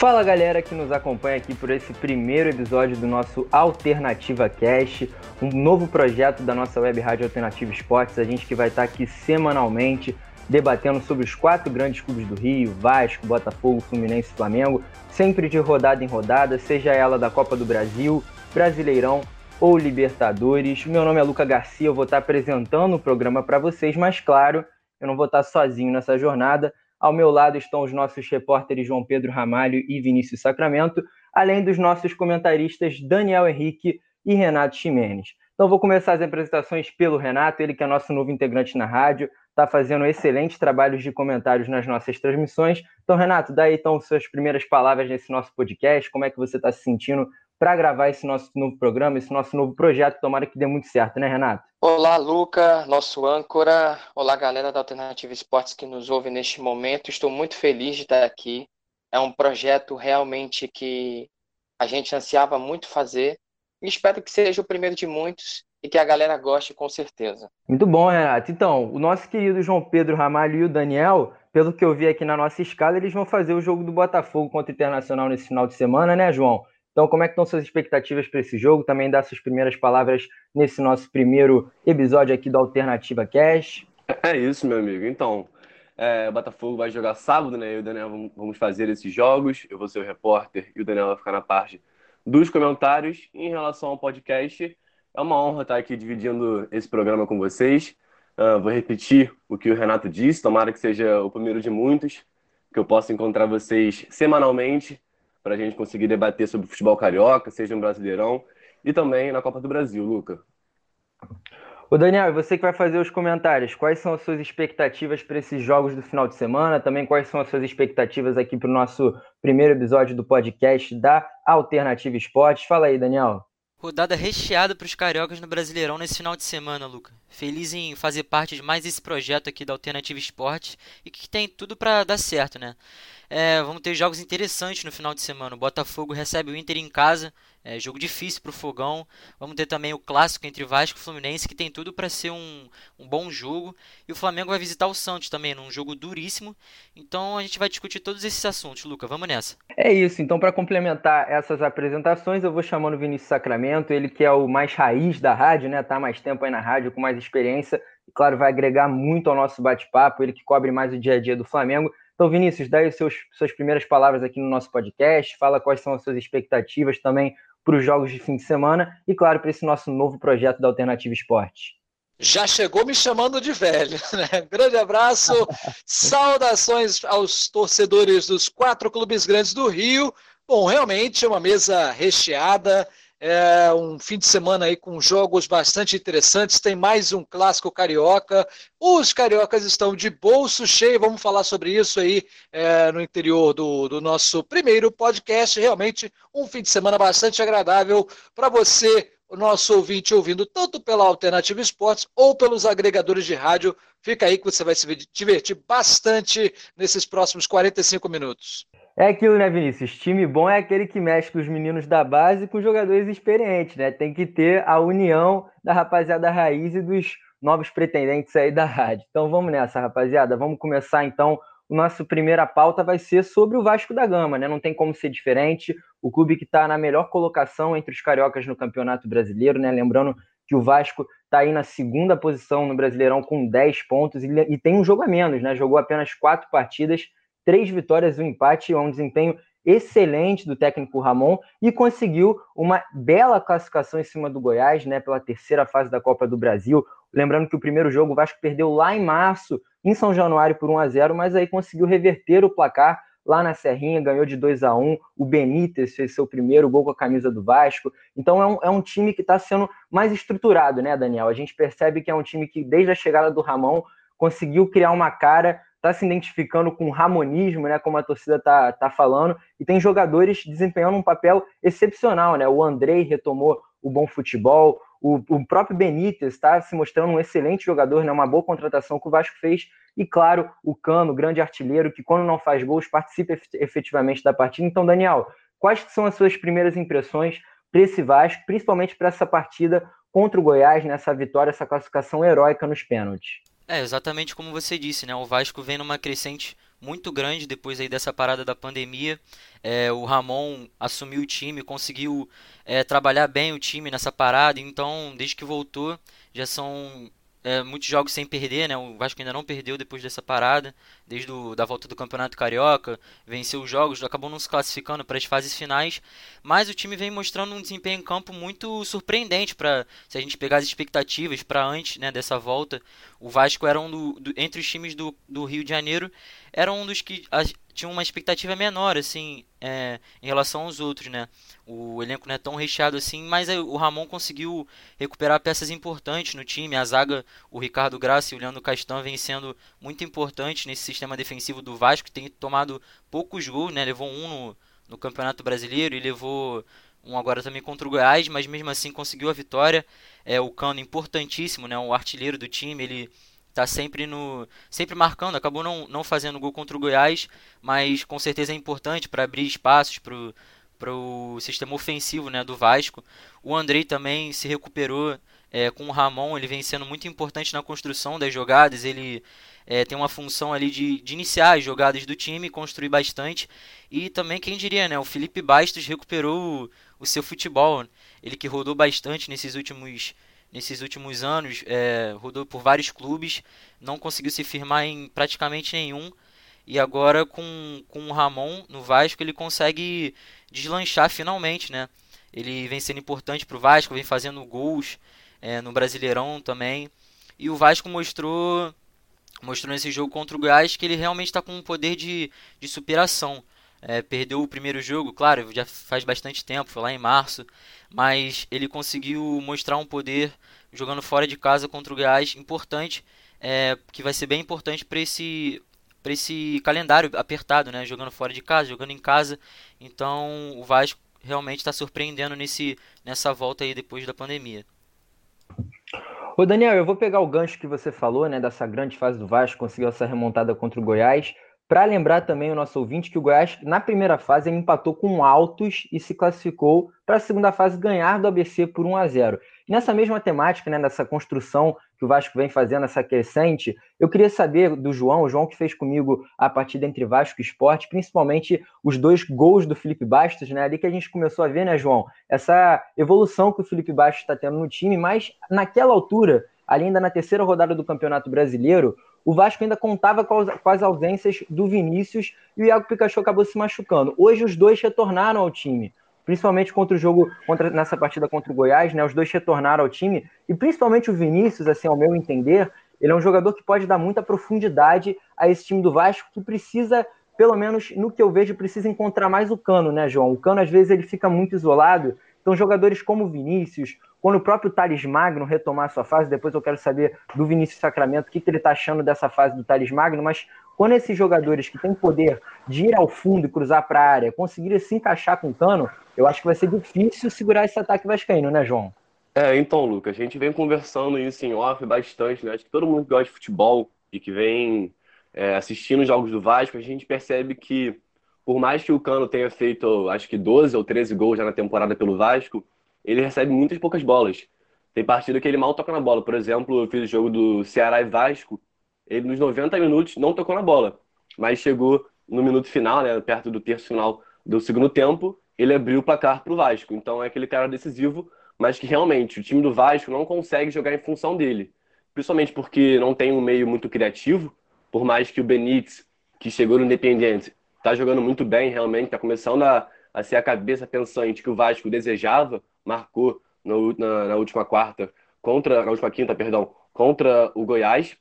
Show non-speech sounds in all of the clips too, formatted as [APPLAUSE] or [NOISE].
Fala galera que nos acompanha aqui por esse primeiro episódio do nosso Alternativa Cast, um novo projeto da nossa web rádio Alternativa Esportes. A gente que vai estar aqui semanalmente debatendo sobre os quatro grandes clubes do Rio, Vasco, Botafogo, Fluminense e Flamengo, sempre de rodada em rodada, seja ela da Copa do Brasil, Brasileirão ou Libertadores. Meu nome é Luca Garcia, eu vou estar apresentando o programa para vocês, mas claro, eu não vou estar sozinho nessa jornada. Ao meu lado estão os nossos repórteres João Pedro Ramalho e Vinícius Sacramento, além dos nossos comentaristas Daniel Henrique e Renato Ximenes. Então vou começar as apresentações pelo Renato, ele que é nosso novo integrante na rádio, está fazendo excelentes trabalhos de comentários nas nossas transmissões. Então, Renato, dá aí então suas primeiras palavras nesse nosso podcast, como é que você está se sentindo para gravar esse nosso novo programa, esse nosso novo projeto. Tomara que dê muito certo, né, Renato? Olá, Luca, nosso âncora. Olá, galera da Alternativa Esportes que nos ouve neste momento. Estou muito feliz de estar aqui. É um projeto realmente que a gente ansiava muito fazer. E espero que seja o primeiro de muitos e que a galera goste com certeza. Muito bom, Renato. Então, o nosso querido João Pedro Ramalho e o Daniel, pelo que eu vi aqui na nossa escala, eles vão fazer o jogo do Botafogo contra o Internacional nesse final de semana, né, João? Então, como é que estão suas expectativas para esse jogo? Também dá suas primeiras palavras nesse nosso primeiro episódio aqui do Alternativa Cash. É isso, meu amigo. Então, é, o Botafogo vai jogar sábado, né? Eu e o Daniel vamos fazer esses jogos. Eu vou ser o repórter e o Daniel vai ficar na parte dos comentários. Em relação ao podcast, é uma honra estar aqui dividindo esse programa com vocês. Uh, vou repetir o que o Renato disse, tomara que seja o primeiro de muitos, que eu possa encontrar vocês semanalmente para a gente conseguir debater sobre futebol carioca, seja no Brasileirão e também na Copa do Brasil, Luca. O Daniel, você que vai fazer os comentários, quais são as suas expectativas para esses jogos do final de semana? Também quais são as suas expectativas aqui para o nosso primeiro episódio do podcast da Alternativa Esportes? Fala aí, Daniel. Rodada recheada para os cariocas no Brasileirão nesse final de semana, Luca. Feliz em fazer parte de mais esse projeto aqui da Alternativa Esporte e que tem tudo para dar certo, né? É, vamos ter jogos interessantes no final de semana. O Botafogo recebe o Inter em casa, é, jogo difícil para o Fogão. Vamos ter também o clássico entre Vasco e Fluminense, que tem tudo para ser um, um bom jogo. E o Flamengo vai visitar o Santos também, num jogo duríssimo. Então a gente vai discutir todos esses assuntos, Luca. Vamos nessa. É isso. Então, para complementar essas apresentações, eu vou chamando o Vinícius Sacramento, ele que é o mais raiz da rádio, né? Tá mais tempo aí na rádio, com mais experiência. E claro, vai agregar muito ao nosso bate-papo. Ele que cobre mais o dia a dia do Flamengo. Então, Vinícius, dá aí seus, suas primeiras palavras aqui no nosso podcast, fala quais são as suas expectativas também para os jogos de fim de semana e, claro, para esse nosso novo projeto da Alternativa Esporte. Já chegou me chamando de velho, [LAUGHS] né? Grande abraço, [LAUGHS] saudações aos torcedores dos quatro clubes grandes do Rio. Bom, realmente é uma mesa recheada, é um fim de semana aí com jogos bastante interessantes. Tem mais um clássico carioca. Os cariocas estão de bolso cheio. Vamos falar sobre isso aí é, no interior do, do nosso primeiro podcast. Realmente um fim de semana bastante agradável para você, o nosso ouvinte, ouvindo tanto pela Alternativa Esportes ou pelos agregadores de rádio. Fica aí que você vai se divertir bastante nesses próximos 45 minutos. É aquilo, né, Vinícius? Time bom é aquele que mexe com os meninos da base e com jogadores experientes, né? Tem que ter a união da rapaziada raiz e dos novos pretendentes aí da rádio. Então vamos nessa, rapaziada. Vamos começar então. O nosso primeira pauta vai ser sobre o Vasco da Gama, né? Não tem como ser diferente. O clube que está na melhor colocação entre os cariocas no Campeonato Brasileiro, né? Lembrando que o Vasco está aí na segunda posição no Brasileirão com 10 pontos e, e tem um jogo a menos, né? Jogou apenas quatro partidas três vitórias e um empate, é um desempenho excelente do técnico Ramon e conseguiu uma bela classificação em cima do Goiás, né, pela terceira fase da Copa do Brasil. Lembrando que o primeiro jogo o Vasco perdeu lá em março, em São Januário por 1 a 0, mas aí conseguiu reverter o placar lá na Serrinha, ganhou de 2 a 1 O Benítez fez seu primeiro gol com a camisa do Vasco. Então é um, é um time que está sendo mais estruturado, né, Daniel? A gente percebe que é um time que, desde a chegada do Ramon, conseguiu criar uma cara está se identificando com o ramonismo, né, como a torcida está tá falando, e tem jogadores desempenhando um papel excepcional, né? O Andrei retomou o bom futebol, o, o próprio Benítez está se mostrando um excelente jogador, né, uma boa contratação que o Vasco fez, e claro, o Cano, grande artilheiro, que quando não faz gols participa efetivamente da partida. Então, Daniel, quais são as suas primeiras impressões para esse Vasco, principalmente para essa partida contra o Goiás, nessa vitória, essa classificação heróica nos pênaltis? É, exatamente como você disse, né? O Vasco vem numa crescente muito grande depois aí dessa parada da pandemia. É, o Ramon assumiu o time, conseguiu é, trabalhar bem o time nessa parada, então desde que voltou já são é, muitos jogos sem perder, né? O Vasco ainda não perdeu depois dessa parada, desde a da volta do Campeonato Carioca, venceu os jogos, acabou não se classificando para as fases finais, mas o time vem mostrando um desempenho em campo muito surpreendente para se a gente pegar as expectativas para antes, né, dessa volta. O Vasco era um do, do, entre os times do, do Rio de Janeiro, era um dos que tinha uma expectativa menor, assim, é, em relação aos outros, né? O elenco não é tão recheado assim, mas o Ramon conseguiu recuperar peças importantes no time. A zaga, o Ricardo Graça e o Leandro Castan vem sendo muito importantes nesse sistema defensivo do Vasco, que tem tomado poucos gols, né? Levou um no, no Campeonato Brasileiro e levou um agora também contra o Goiás, mas mesmo assim conseguiu a vitória. É o Cano importantíssimo, né? O artilheiro do time, ele tá sempre no sempre marcando, acabou não, não fazendo gol contra o Goiás, mas com certeza é importante para abrir espaços para o sistema ofensivo né, do Vasco. O Andrei também se recuperou é, com o Ramon, ele vem sendo muito importante na construção das jogadas, ele é, tem uma função ali de, de iniciar as jogadas do time, construir bastante. E também, quem diria, né, o Felipe Bastos recuperou o, o seu futebol, ele que rodou bastante nesses últimos nesses últimos anos, é, rodou por vários clubes, não conseguiu se firmar em praticamente nenhum. E agora com, com o Ramon no Vasco ele consegue deslanchar finalmente, né? Ele vem sendo importante para o Vasco, vem fazendo gols é, no Brasileirão também. E o Vasco mostrou mostrou nesse jogo contra o Goiás que ele realmente está com um poder de, de superação. É, perdeu o primeiro jogo, claro, já faz bastante tempo, foi lá em março, mas ele conseguiu mostrar um poder jogando fora de casa contra o Goiás importante, é, que vai ser bem importante para esse para esse calendário apertado, né? Jogando fora de casa, jogando em casa. Então o Vasco realmente está surpreendendo nesse, nessa volta aí depois da pandemia. Ô Daniel, eu vou pegar o gancho que você falou, né? Dessa grande fase do Vasco, conseguiu essa remontada contra o Goiás. Para lembrar também o nosso ouvinte que o Goiás, na primeira fase, empatou com Altos e se classificou para a segunda fase ganhar do ABC por 1 a 0. E nessa mesma temática, né, nessa construção que o Vasco vem fazendo, essa crescente, eu queria saber do João, o João que fez comigo a partida entre Vasco e Esporte, principalmente os dois gols do Felipe Bastos, né? Ali que a gente começou a ver, né, João? Essa evolução que o Felipe Bastos está tendo no time, mas naquela altura, ali ainda na terceira rodada do Campeonato Brasileiro, o Vasco ainda contava com as ausências do Vinícius e o Iago Pikachu acabou se machucando. Hoje os dois retornaram ao time, principalmente contra o jogo, contra, nessa partida contra o Goiás, né? Os dois retornaram ao time e principalmente o Vinícius, assim, ao meu entender, ele é um jogador que pode dar muita profundidade a esse time do Vasco que precisa, pelo menos no que eu vejo, precisa encontrar mais o Cano, né, João? O Cano às vezes ele fica muito isolado. Então jogadores como Vinícius, quando o próprio Thales Magno retomar sua fase, depois eu quero saber do Vinícius Sacramento o que, que ele está achando dessa fase do Thales Magno, mas quando esses jogadores que têm poder de ir ao fundo e cruzar para a área conseguirem se encaixar com o cano, eu acho que vai ser difícil segurar esse ataque vascaíno, né, João? É, então, Lucas, a gente vem conversando isso em off bastante, né? Acho que todo mundo que gosta de futebol e que vem é, assistindo os jogos do Vasco, a gente percebe que, por mais que o Cano tenha feito, acho que 12 ou 13 gols já na temporada pelo Vasco, ele recebe muitas poucas bolas. Tem partida que ele mal toca na bola. Por exemplo, eu fiz o jogo do Ceará e Vasco. Ele, nos 90 minutos, não tocou na bola. Mas chegou no minuto final, né, perto do terço final do segundo tempo, ele abriu o placar para o Vasco. Então é aquele cara decisivo, mas que realmente o time do Vasco não consegue jogar em função dele. Principalmente porque não tem um meio muito criativo. Por mais que o Benítez, que chegou no Independiente, está jogando muito bem, realmente, está começando a, a ser a cabeça pensante que o Vasco desejava marcou no, na, na, última quarta, contra, na última quinta, perdão, contra o Goiás.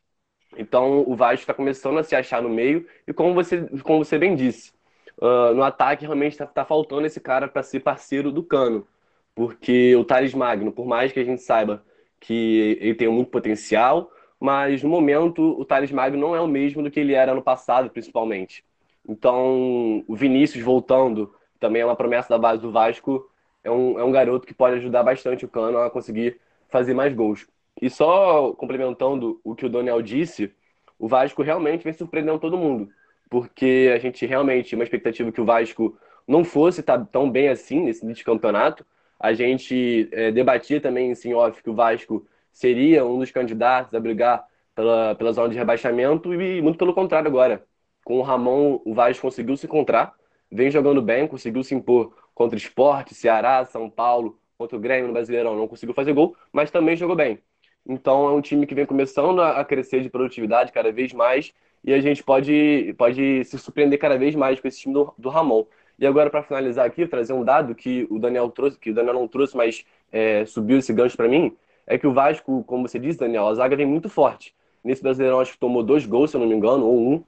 Então o Vasco está começando a se achar no meio e como você, como você bem disse, uh, no ataque realmente está tá faltando esse cara para ser parceiro do Cano, porque o Thales Magno, por mais que a gente saiba que ele tem muito potencial, mas no momento o Thales Magno não é o mesmo do que ele era no passado, principalmente. Então o Vinícius voltando também é uma promessa da base do Vasco é um, é um garoto que pode ajudar bastante o Cano a conseguir fazer mais gols. E só complementando o que o Daniel disse, o Vasco realmente vem surpreendendo todo mundo. Porque a gente realmente tinha uma expectativa que o Vasco não fosse estar tão bem assim nesse de campeonato. A gente é, debatia também em off que o Vasco seria um dos candidatos a brigar pela, pela zona de rebaixamento e muito pelo contrário agora. Com o Ramon, o Vasco conseguiu se encontrar, vem jogando bem, conseguiu se impor contra o Sport, Ceará, São Paulo, contra o Grêmio no Brasileirão, não conseguiu fazer gol, mas também jogou bem. Então é um time que vem começando a crescer de produtividade cada vez mais e a gente pode, pode se surpreender cada vez mais com esse time do, do Ramon. E agora, para finalizar aqui, trazer um dado que o Daniel trouxe, que o Daniel não trouxe, mas é, subiu esse gancho para mim, é que o Vasco, como você disse, Daniel, a zaga vem muito forte. Nesse Brasileirão, acho que tomou dois gols, se eu não me engano, ou um.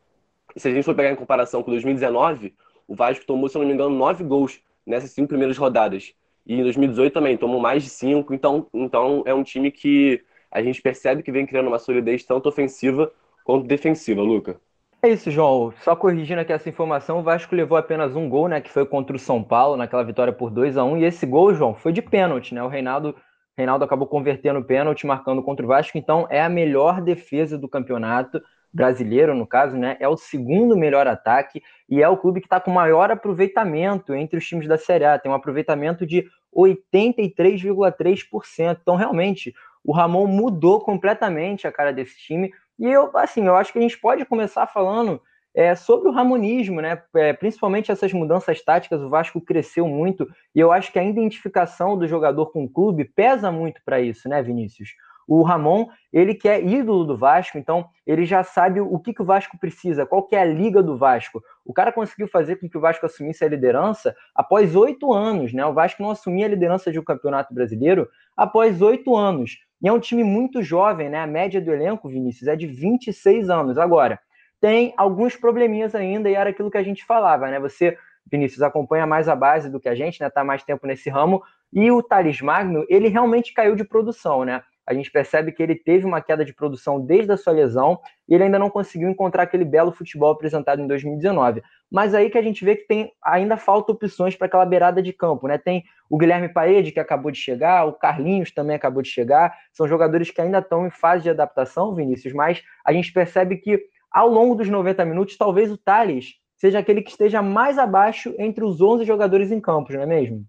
Se a gente for pegar em comparação com 2019, o Vasco tomou, se eu não me engano, nove gols nessas cinco primeiras rodadas. E em 2018 também tomou mais de cinco. Então, então é um time que a gente percebe que vem criando uma solidez tanto ofensiva quanto defensiva, Luca. É isso, João. Só corrigindo aqui essa informação, o Vasco levou apenas um gol, né? Que foi contra o São Paulo, naquela vitória por 2 a 1 E esse gol, João, foi de pênalti, né? O Reinaldo, Reinaldo acabou convertendo o pênalti, marcando contra o Vasco. Então, é a melhor defesa do campeonato brasileiro, no caso, né? É o segundo melhor ataque e é o clube que está com maior aproveitamento entre os times da Série A. Tem um aproveitamento de 83,3%. Então, realmente, o Ramon mudou completamente a cara desse time. E eu, assim, eu acho que a gente pode começar falando é, sobre o ramonismo, né? É, principalmente essas mudanças táticas, o Vasco cresceu muito e eu acho que a identificação do jogador com o clube pesa muito para isso, né, Vinícius? O Ramon, ele que é ídolo do Vasco, então ele já sabe o que, que o Vasco precisa, qual que é a liga do Vasco. O cara conseguiu fazer com que o Vasco assumisse a liderança após oito anos, né? O Vasco não assumia a liderança de um campeonato brasileiro após oito anos. E é um time muito jovem, né? A média do elenco, Vinícius, é de 26 anos. Agora, tem alguns probleminhas ainda, e era aquilo que a gente falava, né? Você, Vinícius, acompanha mais a base do que a gente, né? Tá mais tempo nesse ramo. E o Thales Magno, ele realmente caiu de produção, né? A gente percebe que ele teve uma queda de produção desde a sua lesão e ele ainda não conseguiu encontrar aquele belo futebol apresentado em 2019. Mas aí que a gente vê que tem ainda falta opções para aquela beirada de campo, né? Tem o Guilherme Paede que acabou de chegar, o Carlinhos também acabou de chegar. São jogadores que ainda estão em fase de adaptação, Vinícius, mas a gente percebe que ao longo dos 90 minutos, talvez o Thales seja aquele que esteja mais abaixo entre os 11 jogadores em campo, não é mesmo?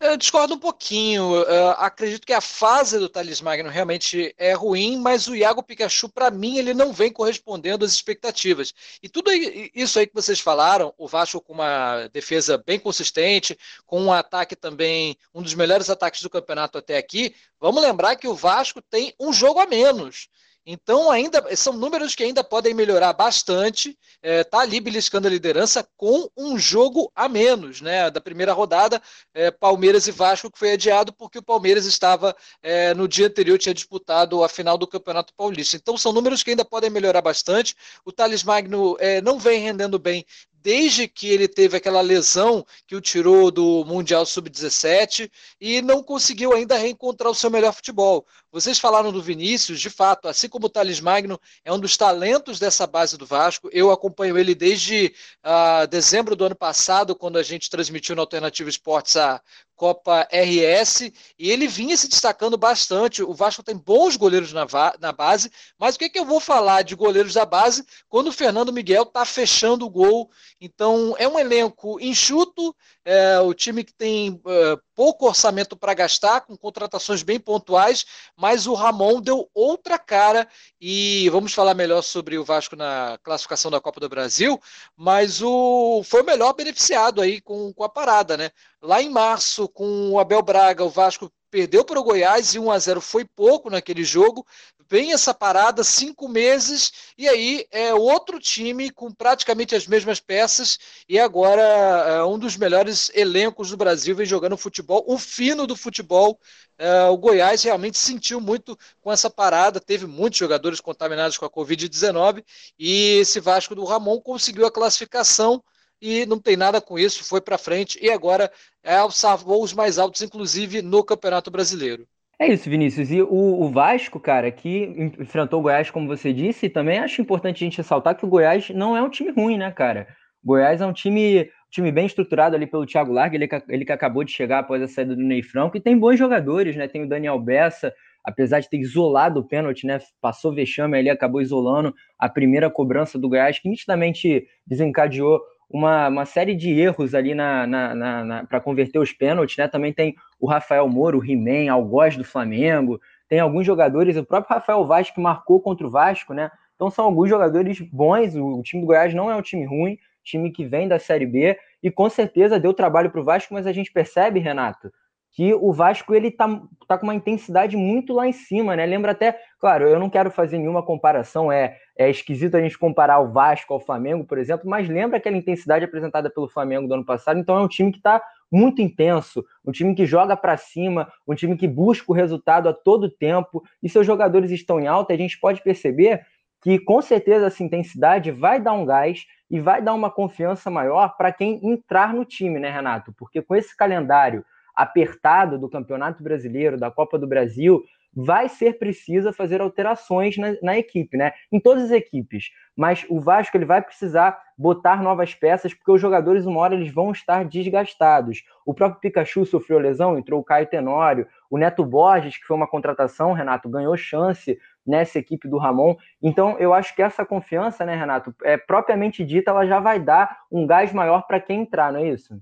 Eu discordo um pouquinho. Uh, acredito que a fase do Thales Magno realmente é ruim, mas o Iago Pikachu, para mim, ele não vem correspondendo às expectativas. E tudo isso aí que vocês falaram, o Vasco com uma defesa bem consistente, com um ataque também, um dos melhores ataques do campeonato até aqui, vamos lembrar que o Vasco tem um jogo a menos. Então, ainda são números que ainda podem melhorar bastante. Está é, tá ali beliscando a liderança com um jogo a menos, né? Da primeira rodada, é, Palmeiras e Vasco, que foi adiado porque o Palmeiras estava é, no dia anterior, tinha disputado a final do Campeonato Paulista. Então, são números que ainda podem melhorar bastante. O Thales Magno é, não vem rendendo bem desde que ele teve aquela lesão que o tirou do Mundial Sub-17 e não conseguiu ainda reencontrar o seu melhor futebol. Vocês falaram do Vinícius, de fato, assim como o Thales Magno é um dos talentos dessa base do Vasco. Eu acompanho ele desde uh, dezembro do ano passado, quando a gente transmitiu no Alternativa Esportes a Copa RS, e ele vinha se destacando bastante. O Vasco tem bons goleiros na, na base, mas o que, é que eu vou falar de goleiros da base quando o Fernando Miguel está fechando o gol? Então, é um elenco enxuto, é, o time que tem é, pouco orçamento para gastar, com contratações bem pontuais, mas o Ramon deu outra cara. E vamos falar melhor sobre o Vasco na classificação da Copa do Brasil, mas o foi o melhor beneficiado aí com, com a parada, né? Lá em março, com o Abel Braga, o Vasco perdeu para o Goiás e 1 a 0 foi pouco naquele jogo. Vem essa parada, cinco meses, e aí é outro time com praticamente as mesmas peças, e agora é um dos melhores elencos do Brasil vem jogando futebol, o fino do futebol. É, o Goiás realmente sentiu muito com essa parada, teve muitos jogadores contaminados com a Covid-19, e esse Vasco do Ramon conseguiu a classificação e não tem nada com isso, foi para frente e agora é alçar voos mais altos, inclusive no Campeonato Brasileiro. É isso, Vinícius. E o, o, Vasco, cara, que enfrentou o Goiás, como você disse, e também acho importante a gente ressaltar que o Goiás não é um time ruim, né, cara? O Goiás é um time, time bem estruturado ali pelo Thiago Larga, ele, ele que acabou de chegar após a saída do Ney Franco, e tem bons jogadores, né? Tem o Daniel Bessa, apesar de ter isolado o pênalti, né? Passou vexame ali, acabou isolando a primeira cobrança do Goiás, que nitidamente desencadeou uma, uma série de erros ali na, na, na, na para converter os pênaltis, né? Também tem o Rafael Moro, o He-Man, Algoz do Flamengo, tem alguns jogadores, o próprio Rafael Vaz que marcou contra o Vasco, né? Então são alguns jogadores bons. O, time do Goiás não é um time ruim, time que vem da Série B e com certeza deu trabalho para o Vasco, mas a gente percebe, Renato, que o Vasco ele tá, tá com uma intensidade muito lá em cima, né? Lembra até, claro, eu não quero fazer nenhuma comparação, é, é esquisito a gente comparar o Vasco ao Flamengo, por exemplo, mas lembra aquela intensidade apresentada pelo Flamengo do ano passado, então é um time que está muito intenso, um time que joga para cima, um time que busca o resultado a todo tempo, e seus jogadores estão em alta, a gente pode perceber que com certeza essa intensidade vai dar um gás e vai dar uma confiança maior para quem entrar no time, né, Renato? Porque com esse calendário apertado do Campeonato Brasileiro, da Copa do Brasil, vai ser precisa fazer alterações na, na, equipe, né? Em todas as equipes. Mas o Vasco ele vai precisar botar novas peças, porque os jogadores, uma hora, eles vão estar desgastados. O próprio Pikachu sofreu lesão, entrou o Caio Tenório, o Neto Borges, que foi uma contratação, Renato, ganhou chance nessa equipe do Ramon. Então, eu acho que essa confiança, né, Renato, é propriamente dita, ela já vai dar um gás maior para quem entrar, não é isso?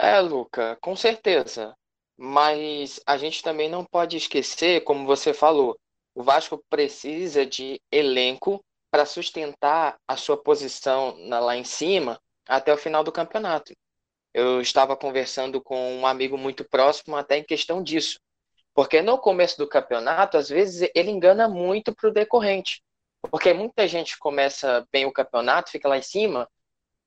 É, Luca, com certeza. Mas a gente também não pode esquecer, como você falou, o Vasco precisa de elenco para sustentar a sua posição lá em cima até o final do campeonato. Eu estava conversando com um amigo muito próximo até em questão disso. Porque no começo do campeonato, às vezes, ele engana muito para o decorrente. Porque muita gente começa bem o campeonato, fica lá em cima,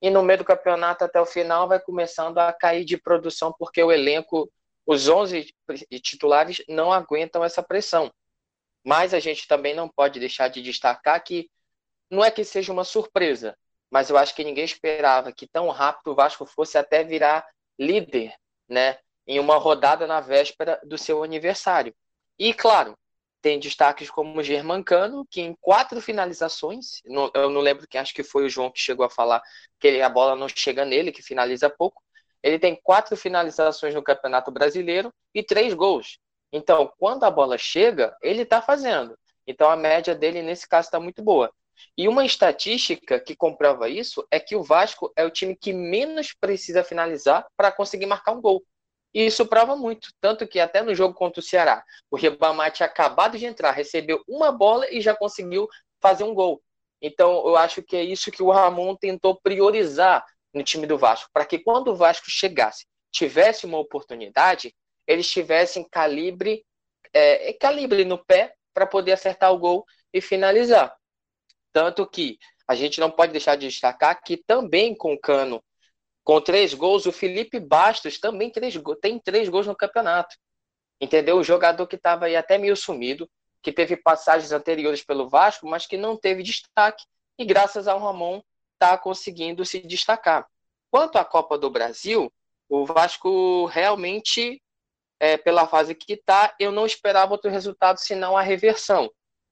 e no meio do campeonato até o final vai começando a cair de produção porque o elenco, os 11 titulares não aguentam essa pressão. Mas a gente também não pode deixar de destacar que não é que seja uma surpresa, mas eu acho que ninguém esperava que tão rápido o Vasco fosse até virar líder, né, em uma rodada na véspera do seu aniversário. E claro, tem destaques como o Germancano, que em quatro finalizações, eu não lembro quem, acho que foi o João que chegou a falar que a bola não chega nele, que finaliza pouco. Ele tem quatro finalizações no Campeonato Brasileiro e três gols. Então, quando a bola chega, ele está fazendo. Então, a média dele, nesse caso, está muito boa. E uma estatística que comprova isso é que o Vasco é o time que menos precisa finalizar para conseguir marcar um gol. E isso prova muito. Tanto que até no jogo contra o Ceará, o Ribamar tinha acabado de entrar, recebeu uma bola e já conseguiu fazer um gol. Então, eu acho que é isso que o Ramon tentou priorizar no time do Vasco, para que quando o Vasco chegasse, tivesse uma oportunidade, eles tivessem calibre, é, calibre no pé para poder acertar o gol e finalizar. Tanto que a gente não pode deixar de destacar que também com o Cano com três gols, o Felipe Bastos também três, tem três gols no campeonato. Entendeu? O jogador que estava aí até meio sumido, que teve passagens anteriores pelo Vasco, mas que não teve destaque. E graças ao Ramon está conseguindo se destacar. Quanto à Copa do Brasil, o Vasco realmente, é, pela fase que está, eu não esperava outro resultado senão a reversão.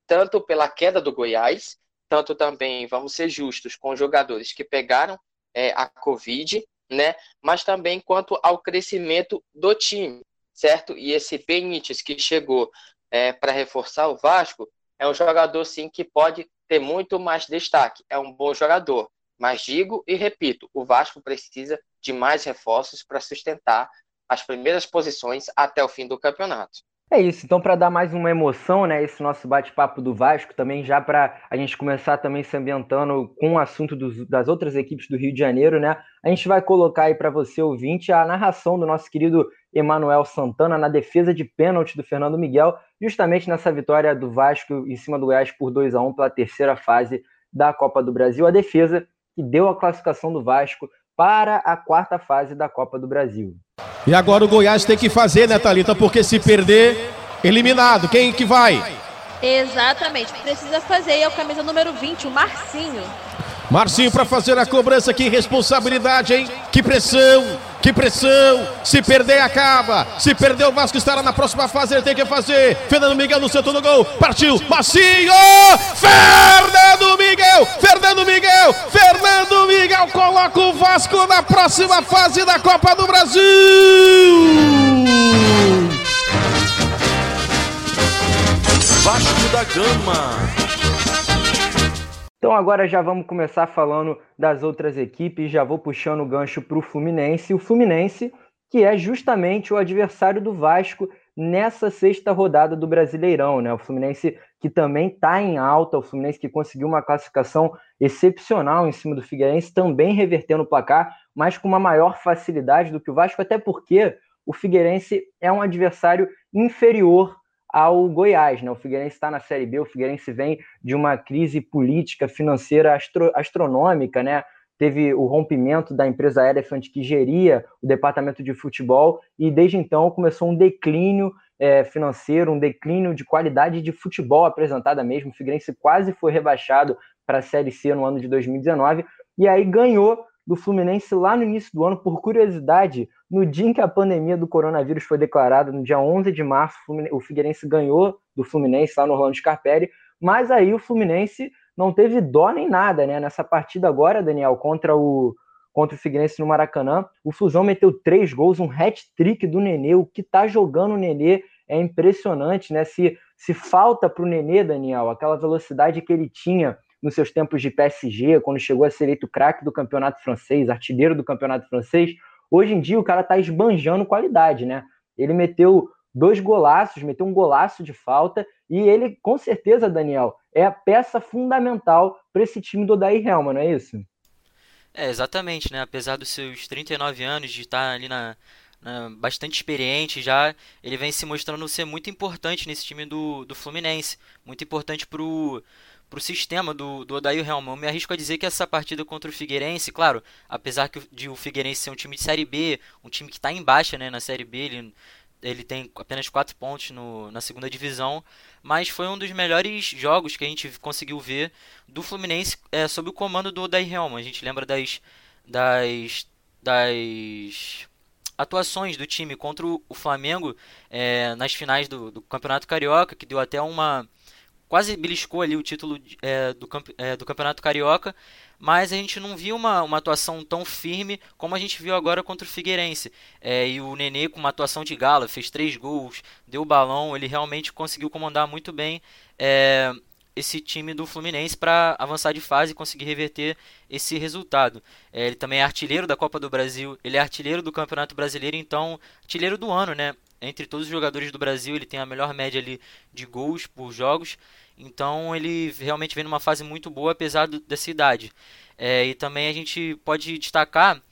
Tanto pela queda do Goiás, tanto também, vamos ser justos, com jogadores que pegaram é, a Covid, né? Mas também quanto ao crescimento do time, certo? E esse Benítez que chegou é, para reforçar o Vasco é um jogador sim que pode ter muito mais destaque. É um bom jogador. Mas digo e repito, o Vasco precisa de mais reforços para sustentar as primeiras posições até o fim do campeonato. É isso, então para dar mais uma emoção, né, esse nosso bate-papo do Vasco, também já para a gente começar também se ambientando com o assunto dos, das outras equipes do Rio de Janeiro, né, a gente vai colocar aí para você, ouvinte, a narração do nosso querido Emanuel Santana na defesa de pênalti do Fernando Miguel, justamente nessa vitória do Vasco em cima do Goiás por 2 a 1 pela terceira fase da Copa do Brasil, a defesa que deu a classificação do Vasco para a quarta fase da Copa do Brasil. E agora o Goiás tem que fazer, né, Thalita? Porque se perder, eliminado. Quem que vai? Exatamente, precisa fazer. E é o camisa número 20, o Marcinho. Marcinho para fazer a cobrança, que responsabilidade, hein? Que pressão, que pressão. Se perder, acaba. Se perder, o Vasco estará na próxima fase. Ele tem que fazer. Fernando Miguel no centro do gol. Partiu. Marcinho! Fernando Miguel! Fernando Miguel! Fernando Miguel coloca o Vasco na próxima fase da Copa do Brasil! Vasco da Gama. Então agora já vamos começar falando das outras equipes, já vou puxando o gancho para o Fluminense. O Fluminense, que é justamente o adversário do Vasco nessa sexta rodada do Brasileirão, né? O Fluminense que também está em alta, o Fluminense que conseguiu uma classificação excepcional em cima do Figueirense, também revertendo o placar, mas com uma maior facilidade do que o Vasco, até porque o Figueirense é um adversário inferior ao Goiás, né? O Figueirense está na Série B, o Figueirense vem de uma crise política, financeira astro astronômica, né? Teve o rompimento da empresa Elephant que geria o departamento de futebol e desde então começou um declínio é, financeiro, um declínio de qualidade de futebol apresentada mesmo. O Figueirense quase foi rebaixado para a Série C no ano de 2019 e aí ganhou do Fluminense lá no início do ano. Por curiosidade, no dia em que a pandemia do coronavírus foi declarada, no dia 11 de março, o Figueirense ganhou do Fluminense lá no Orlando Scarpelli, mas aí o Fluminense não teve dó nem nada, né? Nessa partida agora, Daniel, contra o contra o Figueirense no Maracanã, o Flusão meteu três gols, um hat-trick do Nenê, o que tá jogando o Nenê é impressionante, né? Se, se falta para o Nenê, Daniel, aquela velocidade que ele tinha nos seus tempos de PSG, quando chegou a ser eleito craque do campeonato francês, artilheiro do campeonato francês, hoje em dia o cara tá esbanjando qualidade, né? Ele meteu dois golaços, meteu um golaço de falta, e ele, com certeza, Daniel, é a peça fundamental para esse time do Odair Helma, não é isso? É, exatamente, né? Apesar dos seus 39 anos, de estar ali na, na, bastante experiente já, ele vem se mostrando ser muito importante nesse time do, do Fluminense. Muito importante pro para o sistema do, do Odair Helman. Eu me arrisco a dizer que essa partida contra o Figueirense, claro, apesar de o Figueirense ser um time de Série B, um time que está em baixa né, na Série B, ele, ele tem apenas 4 pontos no, na segunda divisão, mas foi um dos melhores jogos que a gente conseguiu ver do Fluminense é, sob o comando do Odair Helman. A gente lembra das, das, das atuações do time contra o Flamengo é, nas finais do, do Campeonato Carioca, que deu até uma quase beliscou ali o título é, do, é, do Campeonato Carioca, mas a gente não viu uma, uma atuação tão firme como a gente viu agora contra o Figueirense. É, e o Nenê com uma atuação de gala, fez três gols, deu balão, ele realmente conseguiu comandar muito bem é, esse time do Fluminense para avançar de fase e conseguir reverter esse resultado. É, ele também é artilheiro da Copa do Brasil, ele é artilheiro do Campeonato Brasileiro, então artilheiro do ano, né? Entre todos os jogadores do Brasil, ele tem a melhor média ali de gols por jogos. Então ele realmente vem numa fase muito boa, apesar do, dessa idade. É, e também a gente pode destacar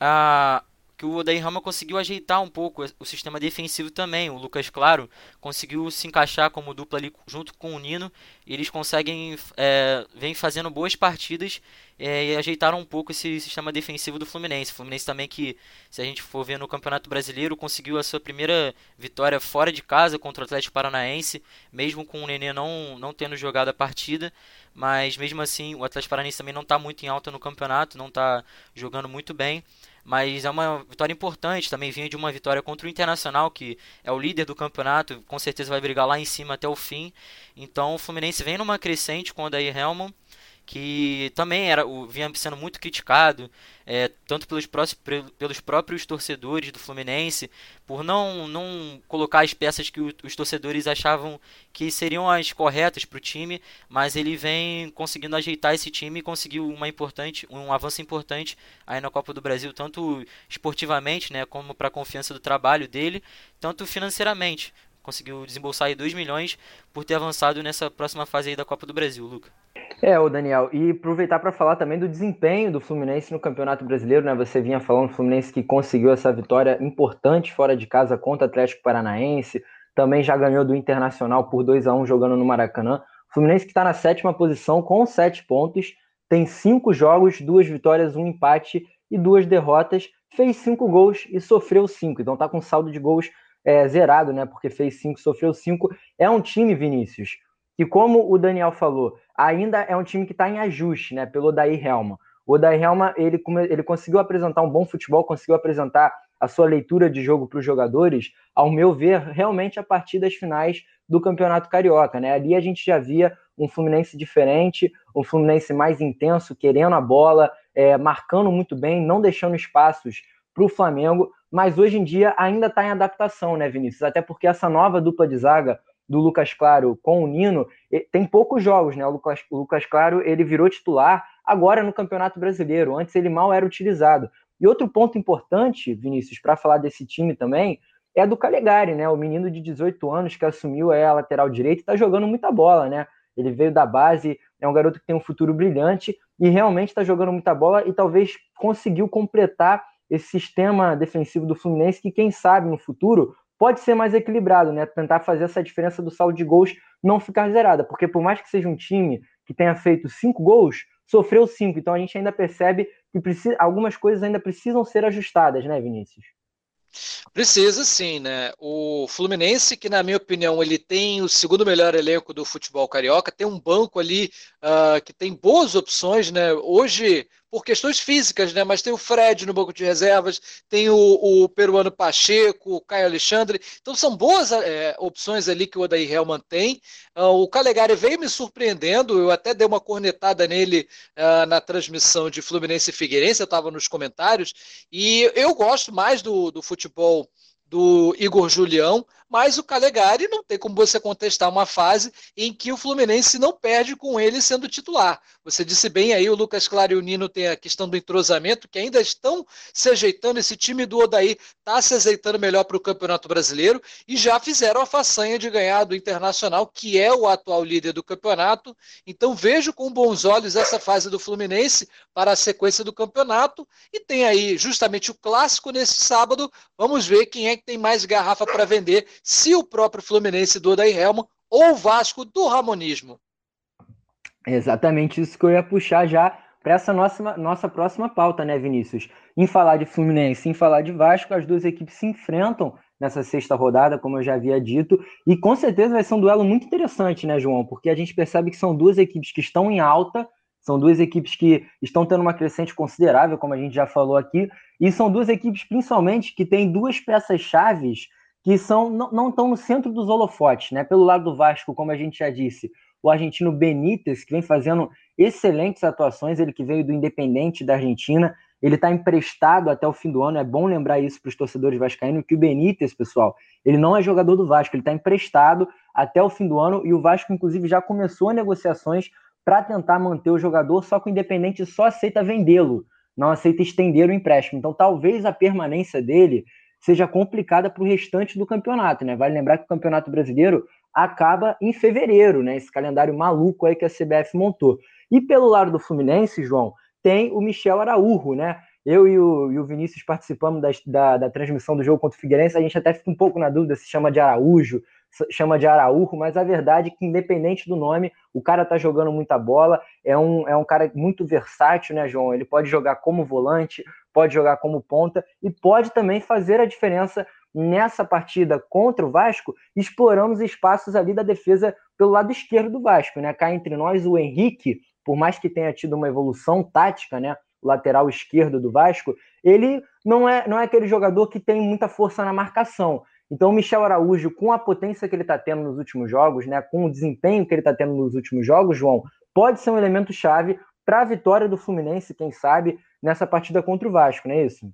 a, que o Odair Rama conseguiu ajeitar um pouco o sistema defensivo também. O Lucas Claro conseguiu se encaixar como dupla ali junto com o Nino. E eles conseguem, é, vem fazendo boas partidas é, e ajeitaram um pouco esse sistema defensivo do Fluminense. O Fluminense também que, se a gente for ver no Campeonato Brasileiro, conseguiu a sua primeira vitória fora de casa contra o Atlético Paranaense, mesmo com o Nenê não, não tendo jogado a partida. Mas mesmo assim, o Atlético Paranaense também não está muito em alta no campeonato, não está jogando muito bem mas é uma vitória importante. Também vinha de uma vitória contra o Internacional, que é o líder do campeonato, com certeza vai brigar lá em cima até o fim. Então o Fluminense vem numa crescente com o Daí Helman que também era o, vinha sendo muito criticado, é, tanto pelos, pelos próprios torcedores do Fluminense, por não, não colocar as peças que o, os torcedores achavam que seriam as corretas para o time, mas ele vem conseguindo ajeitar esse time e conseguiu uma importante, um avanço importante aí na Copa do Brasil, tanto esportivamente, né, como para a confiança do trabalho dele, tanto financeiramente. Conseguiu desembolsar aí 2 milhões por ter avançado nessa próxima fase aí da Copa do Brasil, Luca. É, o Daniel, e aproveitar para falar também do desempenho do Fluminense no Campeonato Brasileiro, né? Você vinha falando do Fluminense que conseguiu essa vitória importante fora de casa contra o Atlético Paranaense, também já ganhou do Internacional por 2 a 1 jogando no Maracanã. Fluminense que está na sétima posição com sete pontos, tem cinco jogos, duas vitórias, um empate e duas derrotas, fez cinco gols e sofreu cinco, então tá com saldo de gols é, zerado, né? Porque fez cinco, sofreu cinco. É um time, Vinícius, que como o Daniel falou, ainda é um time que está em ajuste, né? Pelo Odair Helma. O Odair Helma, ele, ele conseguiu apresentar um bom futebol, conseguiu apresentar a sua leitura de jogo para os jogadores, ao meu ver, realmente a partir das finais do Campeonato Carioca, né? Ali a gente já via um Fluminense diferente, um Fluminense mais intenso, querendo a bola, é, marcando muito bem, não deixando espaços para o Flamengo, mas hoje em dia ainda está em adaptação, né, Vinícius? Até porque essa nova dupla de zaga do Lucas Claro com o Nino, tem poucos jogos, né? O Lucas, o Lucas Claro ele virou titular agora no Campeonato Brasileiro. Antes ele mal era utilizado. E outro ponto importante, Vinícius, para falar desse time também, é do Calegari, né? O menino de 18 anos que assumiu a lateral direita está jogando muita bola, né? Ele veio da base, é um garoto que tem um futuro brilhante e realmente está jogando muita bola e talvez conseguiu completar esse sistema defensivo do Fluminense que, quem sabe, no futuro pode ser mais equilibrado, né? Tentar fazer essa diferença do saldo de gols não ficar zerada, porque por mais que seja um time que tenha feito cinco gols, sofreu cinco. Então a gente ainda percebe que precisa, algumas coisas ainda precisam ser ajustadas, né, Vinícius? Precisa sim, né? O Fluminense, que na minha opinião ele tem o segundo melhor elenco do futebol carioca, tem um banco ali uh, que tem boas opções, né? Hoje por questões físicas, né? Mas tem o Fred no banco de reservas, tem o, o peruano Pacheco, o Caio Alexandre. Então são boas é, opções ali que o Odair Helman tem. Uh, o Calegari veio me surpreendendo, eu até dei uma cornetada nele uh, na transmissão de Fluminense e Figueirense, eu estava nos comentários, e eu gosto mais do, do futebol do Igor Julião, mas o Calegari não tem como você contestar uma fase em que o Fluminense não perde com ele sendo titular. Você disse bem aí, o Lucas Claro e o Nino tem a questão do entrosamento, que ainda estão se ajeitando, esse time do Odaí está se ajeitando melhor para o Campeonato Brasileiro e já fizeram a façanha de ganhar do Internacional, que é o atual líder do campeonato. Então vejo com bons olhos essa fase do Fluminense para a sequência do campeonato e tem aí justamente o clássico nesse sábado. Vamos ver quem é que tem mais garrafa para vender se o próprio Fluminense do Odair Helman ou o Vasco do Ramonismo. Exatamente isso que eu ia puxar já para essa nossa, nossa próxima pauta, né, Vinícius? Em falar de Fluminense, em falar de Vasco, as duas equipes se enfrentam nessa sexta rodada, como eu já havia dito, e com certeza vai ser um duelo muito interessante, né, João? Porque a gente percebe que são duas equipes que estão em alta, são duas equipes que estão tendo uma crescente considerável, como a gente já falou aqui, e são duas equipes, principalmente, que têm duas peças chaves que são não, não estão no centro dos holofotes, né? Pelo lado do Vasco, como a gente já disse, o argentino Benítez, que vem fazendo excelentes atuações, ele que veio do Independente da Argentina, ele está emprestado até o fim do ano, é bom lembrar isso para os torcedores vascaínos, que o Benítez, pessoal, ele não é jogador do Vasco, ele está emprestado até o fim do ano, e o Vasco, inclusive, já começou negociações para tentar manter o jogador, só que o Independente só aceita vendê-lo, não aceita estender o empréstimo. Então, talvez a permanência dele seja complicada para o restante do campeonato, né? Vale lembrar que o Campeonato Brasileiro acaba em fevereiro, né? Esse calendário maluco aí que a CBF montou. E pelo lado do Fluminense, João, tem o Michel Araújo, né? Eu e o, e o Vinícius participamos da, da, da, transmissão do jogo contra o Figueirense, a gente até fica um pouco na dúvida se chama de Araújo, chama de Araújo, mas a verdade é que, independente do nome, o cara tá jogando muita bola, é um, é um cara muito versátil, né, João? Ele pode jogar como volante, pode jogar como ponta e pode também fazer a diferença nessa partida contra o Vasco, explorando os espaços ali da defesa pelo lado esquerdo do Vasco, né? Cá entre nós, o Henrique, por mais que tenha tido uma evolução tática, né? Lateral esquerdo do Vasco, ele não é, não é aquele jogador que tem muita força na marcação. Então, o Michel Araújo, com a potência que ele está tendo nos últimos jogos, né, com o desempenho que ele está tendo nos últimos jogos, João, pode ser um elemento chave para a vitória do Fluminense, quem sabe, nessa partida contra o Vasco, não é isso?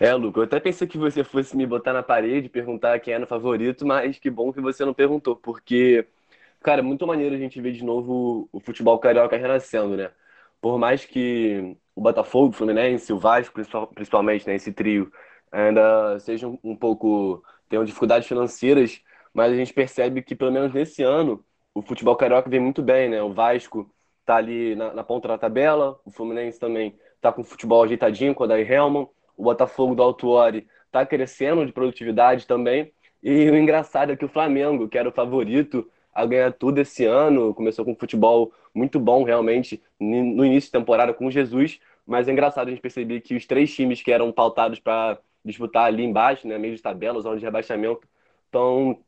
É, Luca, eu até pensei que você fosse me botar na parede, perguntar quem era o favorito, mas que bom que você não perguntou, porque, cara, é muito maneiro a gente ver de novo o futebol carioca renascendo, né? Por mais que o Botafogo, o Fluminense, o Vasco, principalmente, né, esse trio, ainda sejam um pouco, tenham dificuldades financeiras, mas a gente percebe que, pelo menos nesse ano, o futebol carioca vem muito bem, né? O Vasco tá ali na, na ponta da tabela, o Fluminense também tá com o futebol ajeitadinho com a Daí Helman, o Botafogo do Altuori tá crescendo de produtividade também, e o engraçado é que o Flamengo, que era o favorito a ganhar tudo esse ano, começou com um futebol muito bom realmente no início de temporada com Jesus, mas é engraçado a gente perceber que os três times que eram pautados para disputar ali embaixo, né, meio de tabela, zona de rebaixamento, estão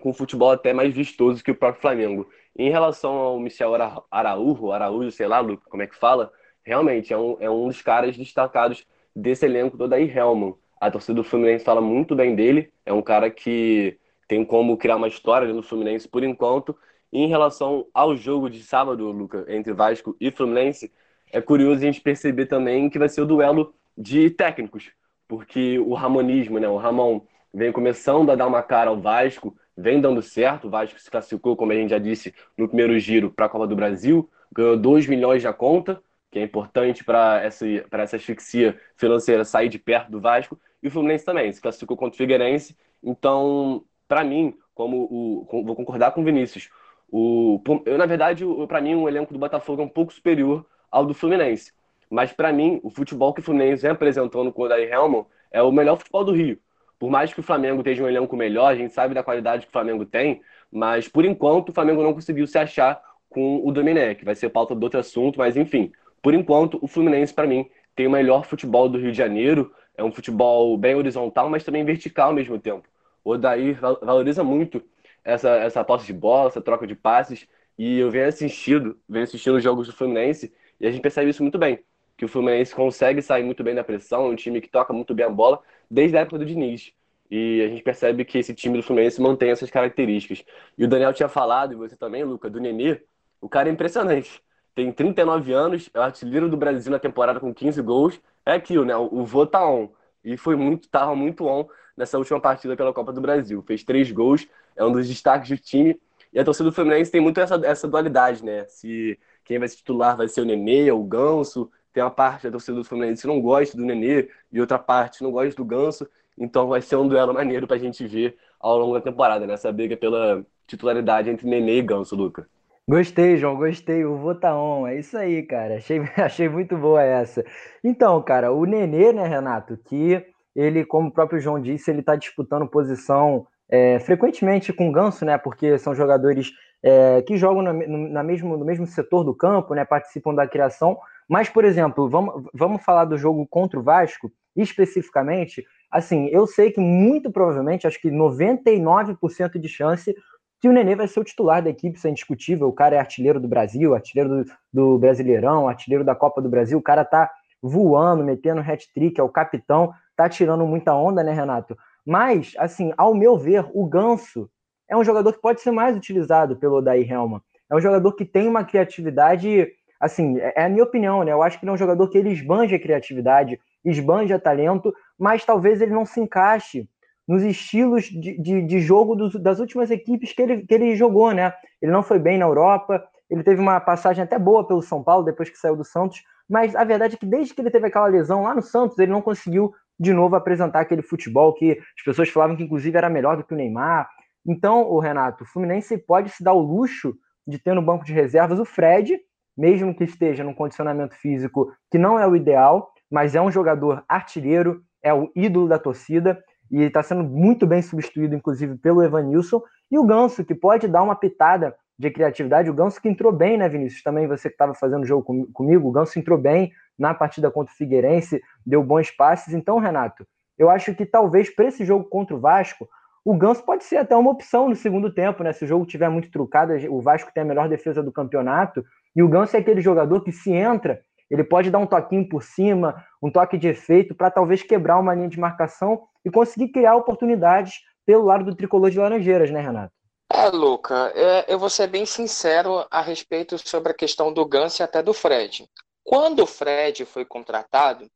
com futebol até mais vistoso que o próprio Flamengo. Em relação ao Michel Araújo, Araújo, sei lá, como é que fala, realmente é um, é um dos caras destacados desse elenco do Daí Helman. A torcida do Fluminense fala muito bem dele, é um cara que tem como criar uma história no Fluminense por enquanto. E em relação ao jogo de sábado, Luca, entre Vasco e Fluminense, é curioso a gente perceber também que vai ser o duelo de técnicos, porque o Ramonismo, né, o Ramon, vem começando a dar uma cara ao Vasco, vem dando certo. O Vasco se classificou, como a gente já disse, no primeiro giro para a Copa do Brasil, ganhou 2 milhões na conta, que é importante para essa, essa asfixia financeira sair de perto do Vasco, e o Fluminense também, se classificou contra o Figueirense. Então, para mim, como o, vou concordar com o Vinícius, o, eu, na verdade, para mim, o elenco do Botafogo é um pouco superior ao do Fluminense. Mas, para mim, o futebol que o Fluminense vem apresentando com o Odair Helman é o melhor futebol do Rio. Por mais que o Flamengo esteja um elenco melhor, a gente sabe da qualidade que o Flamengo tem, mas, por enquanto, o Flamengo não conseguiu se achar com o Domenech, vai ser pauta do outro assunto, mas, enfim. Por enquanto, o Fluminense, para mim, tem o melhor futebol do Rio de Janeiro. É um futebol bem horizontal, mas também vertical ao mesmo tempo. O Odair valoriza muito essa, essa posse de bola, essa troca de passes. E eu venho assistindo, venho assistindo os jogos do Fluminense e a gente percebe isso muito bem. Que o Fluminense consegue sair muito bem da pressão, é um time que toca muito bem a bola desde a época do Diniz. E a gente percebe que esse time do Fluminense mantém essas características. E o Daniel tinha falado, e você também, Luca, do Nenê. O cara é impressionante. Tem 39 anos, é artilheiro do Brasil na temporada com 15 gols. É aquilo, né? O vô tá on. E foi muito, tava muito on nessa última partida pela Copa do Brasil. Fez três gols, é um dos destaques do time. E a torcida do Fluminense tem muito essa, essa dualidade, né? Se quem vai se titular vai ser o Nenê ou o Ganso. Tem uma parte da torcida do Fluminense que não gosta do Nenê e outra parte não gosta do Ganso. Então vai ser um duelo maneiro pra gente ver ao longo da temporada, né? Essa briga pela titularidade entre Nenê e Ganso, Luca. Gostei, João, gostei. O Votaon, é isso aí, cara. Achei, [LAUGHS] achei muito boa essa. Então, cara, o Nenê, né, Renato, que ele, como o próprio João disse, ele tá disputando posição é, frequentemente com Ganso, né? Porque são jogadores é, que jogam na, na mesmo, no mesmo setor do campo, né? Participam da criação. Mas, por exemplo, vamos, vamos falar do jogo contra o Vasco, especificamente. Assim, eu sei que muito provavelmente, acho que 99% de chance que o Nenê vai ser o titular da equipe, isso é indiscutível. O cara é artilheiro do Brasil, artilheiro do, do Brasileirão, artilheiro da Copa do Brasil. O cara tá voando, metendo hat-trick, é o capitão, tá tirando muita onda, né, Renato? Mas, assim, ao meu ver, o Ganso é um jogador que pode ser mais utilizado pelo Odair Helman. É um jogador que tem uma criatividade, assim, é, é a minha opinião, né? Eu acho que ele é um jogador que ele esbanja criatividade, esbanja talento, mas talvez ele não se encaixe nos estilos de, de, de jogo dos, das últimas equipes que ele, que ele jogou, né? Ele não foi bem na Europa, ele teve uma passagem até boa pelo São Paulo depois que saiu do Santos, mas a verdade é que desde que ele teve aquela lesão lá no Santos, ele não conseguiu de novo apresentar aquele futebol que as pessoas falavam que inclusive era melhor do que o Neymar. Então, o Renato, o Fluminense pode se dar o luxo de ter no banco de reservas o Fred, mesmo que esteja num condicionamento físico que não é o ideal, mas é um jogador artilheiro, é o ídolo da torcida e está sendo muito bem substituído, inclusive, pelo Evanilson. E o Ganso, que pode dar uma pitada de criatividade. O Ganso que entrou bem, né, Vinícius? Também você que estava fazendo o jogo com, comigo, o Ganso entrou bem na partida contra o Figueirense, deu bons passes. Então, Renato, eu acho que talvez para esse jogo contra o Vasco, o Ganso pode ser até uma opção no segundo tempo, né? Se o jogo tiver muito trucado, o Vasco tem a melhor defesa do campeonato. E o Ganso é aquele jogador que, se entra, ele pode dar um toquinho por cima, um toque de efeito, para talvez quebrar uma linha de marcação e conseguir criar oportunidades pelo lado do tricolor de Laranjeiras, né, Renato? É, Luca, é, eu vou ser bem sincero a respeito sobre a questão do Gans e até do Fred. Quando o Fred foi contratado,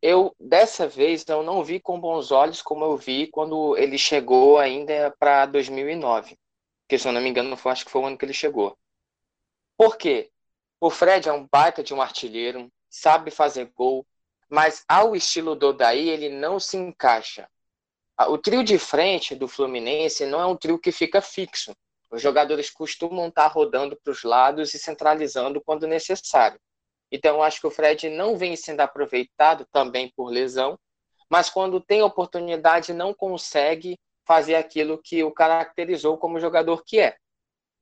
eu dessa vez eu não vi com bons olhos como eu vi quando ele chegou ainda para 2009. Que se eu não me engano, foi, acho que foi o ano que ele chegou. Por quê? O Fred é um baita de um artilheiro, sabe fazer gol, mas ao estilo do Daí ele não se encaixa. O trio de frente do Fluminense não é um trio que fica fixo. Os jogadores costumam estar rodando para os lados e centralizando quando necessário. Então, acho que o Fred não vem sendo aproveitado também por lesão, mas quando tem oportunidade, não consegue fazer aquilo que o caracterizou como jogador que é.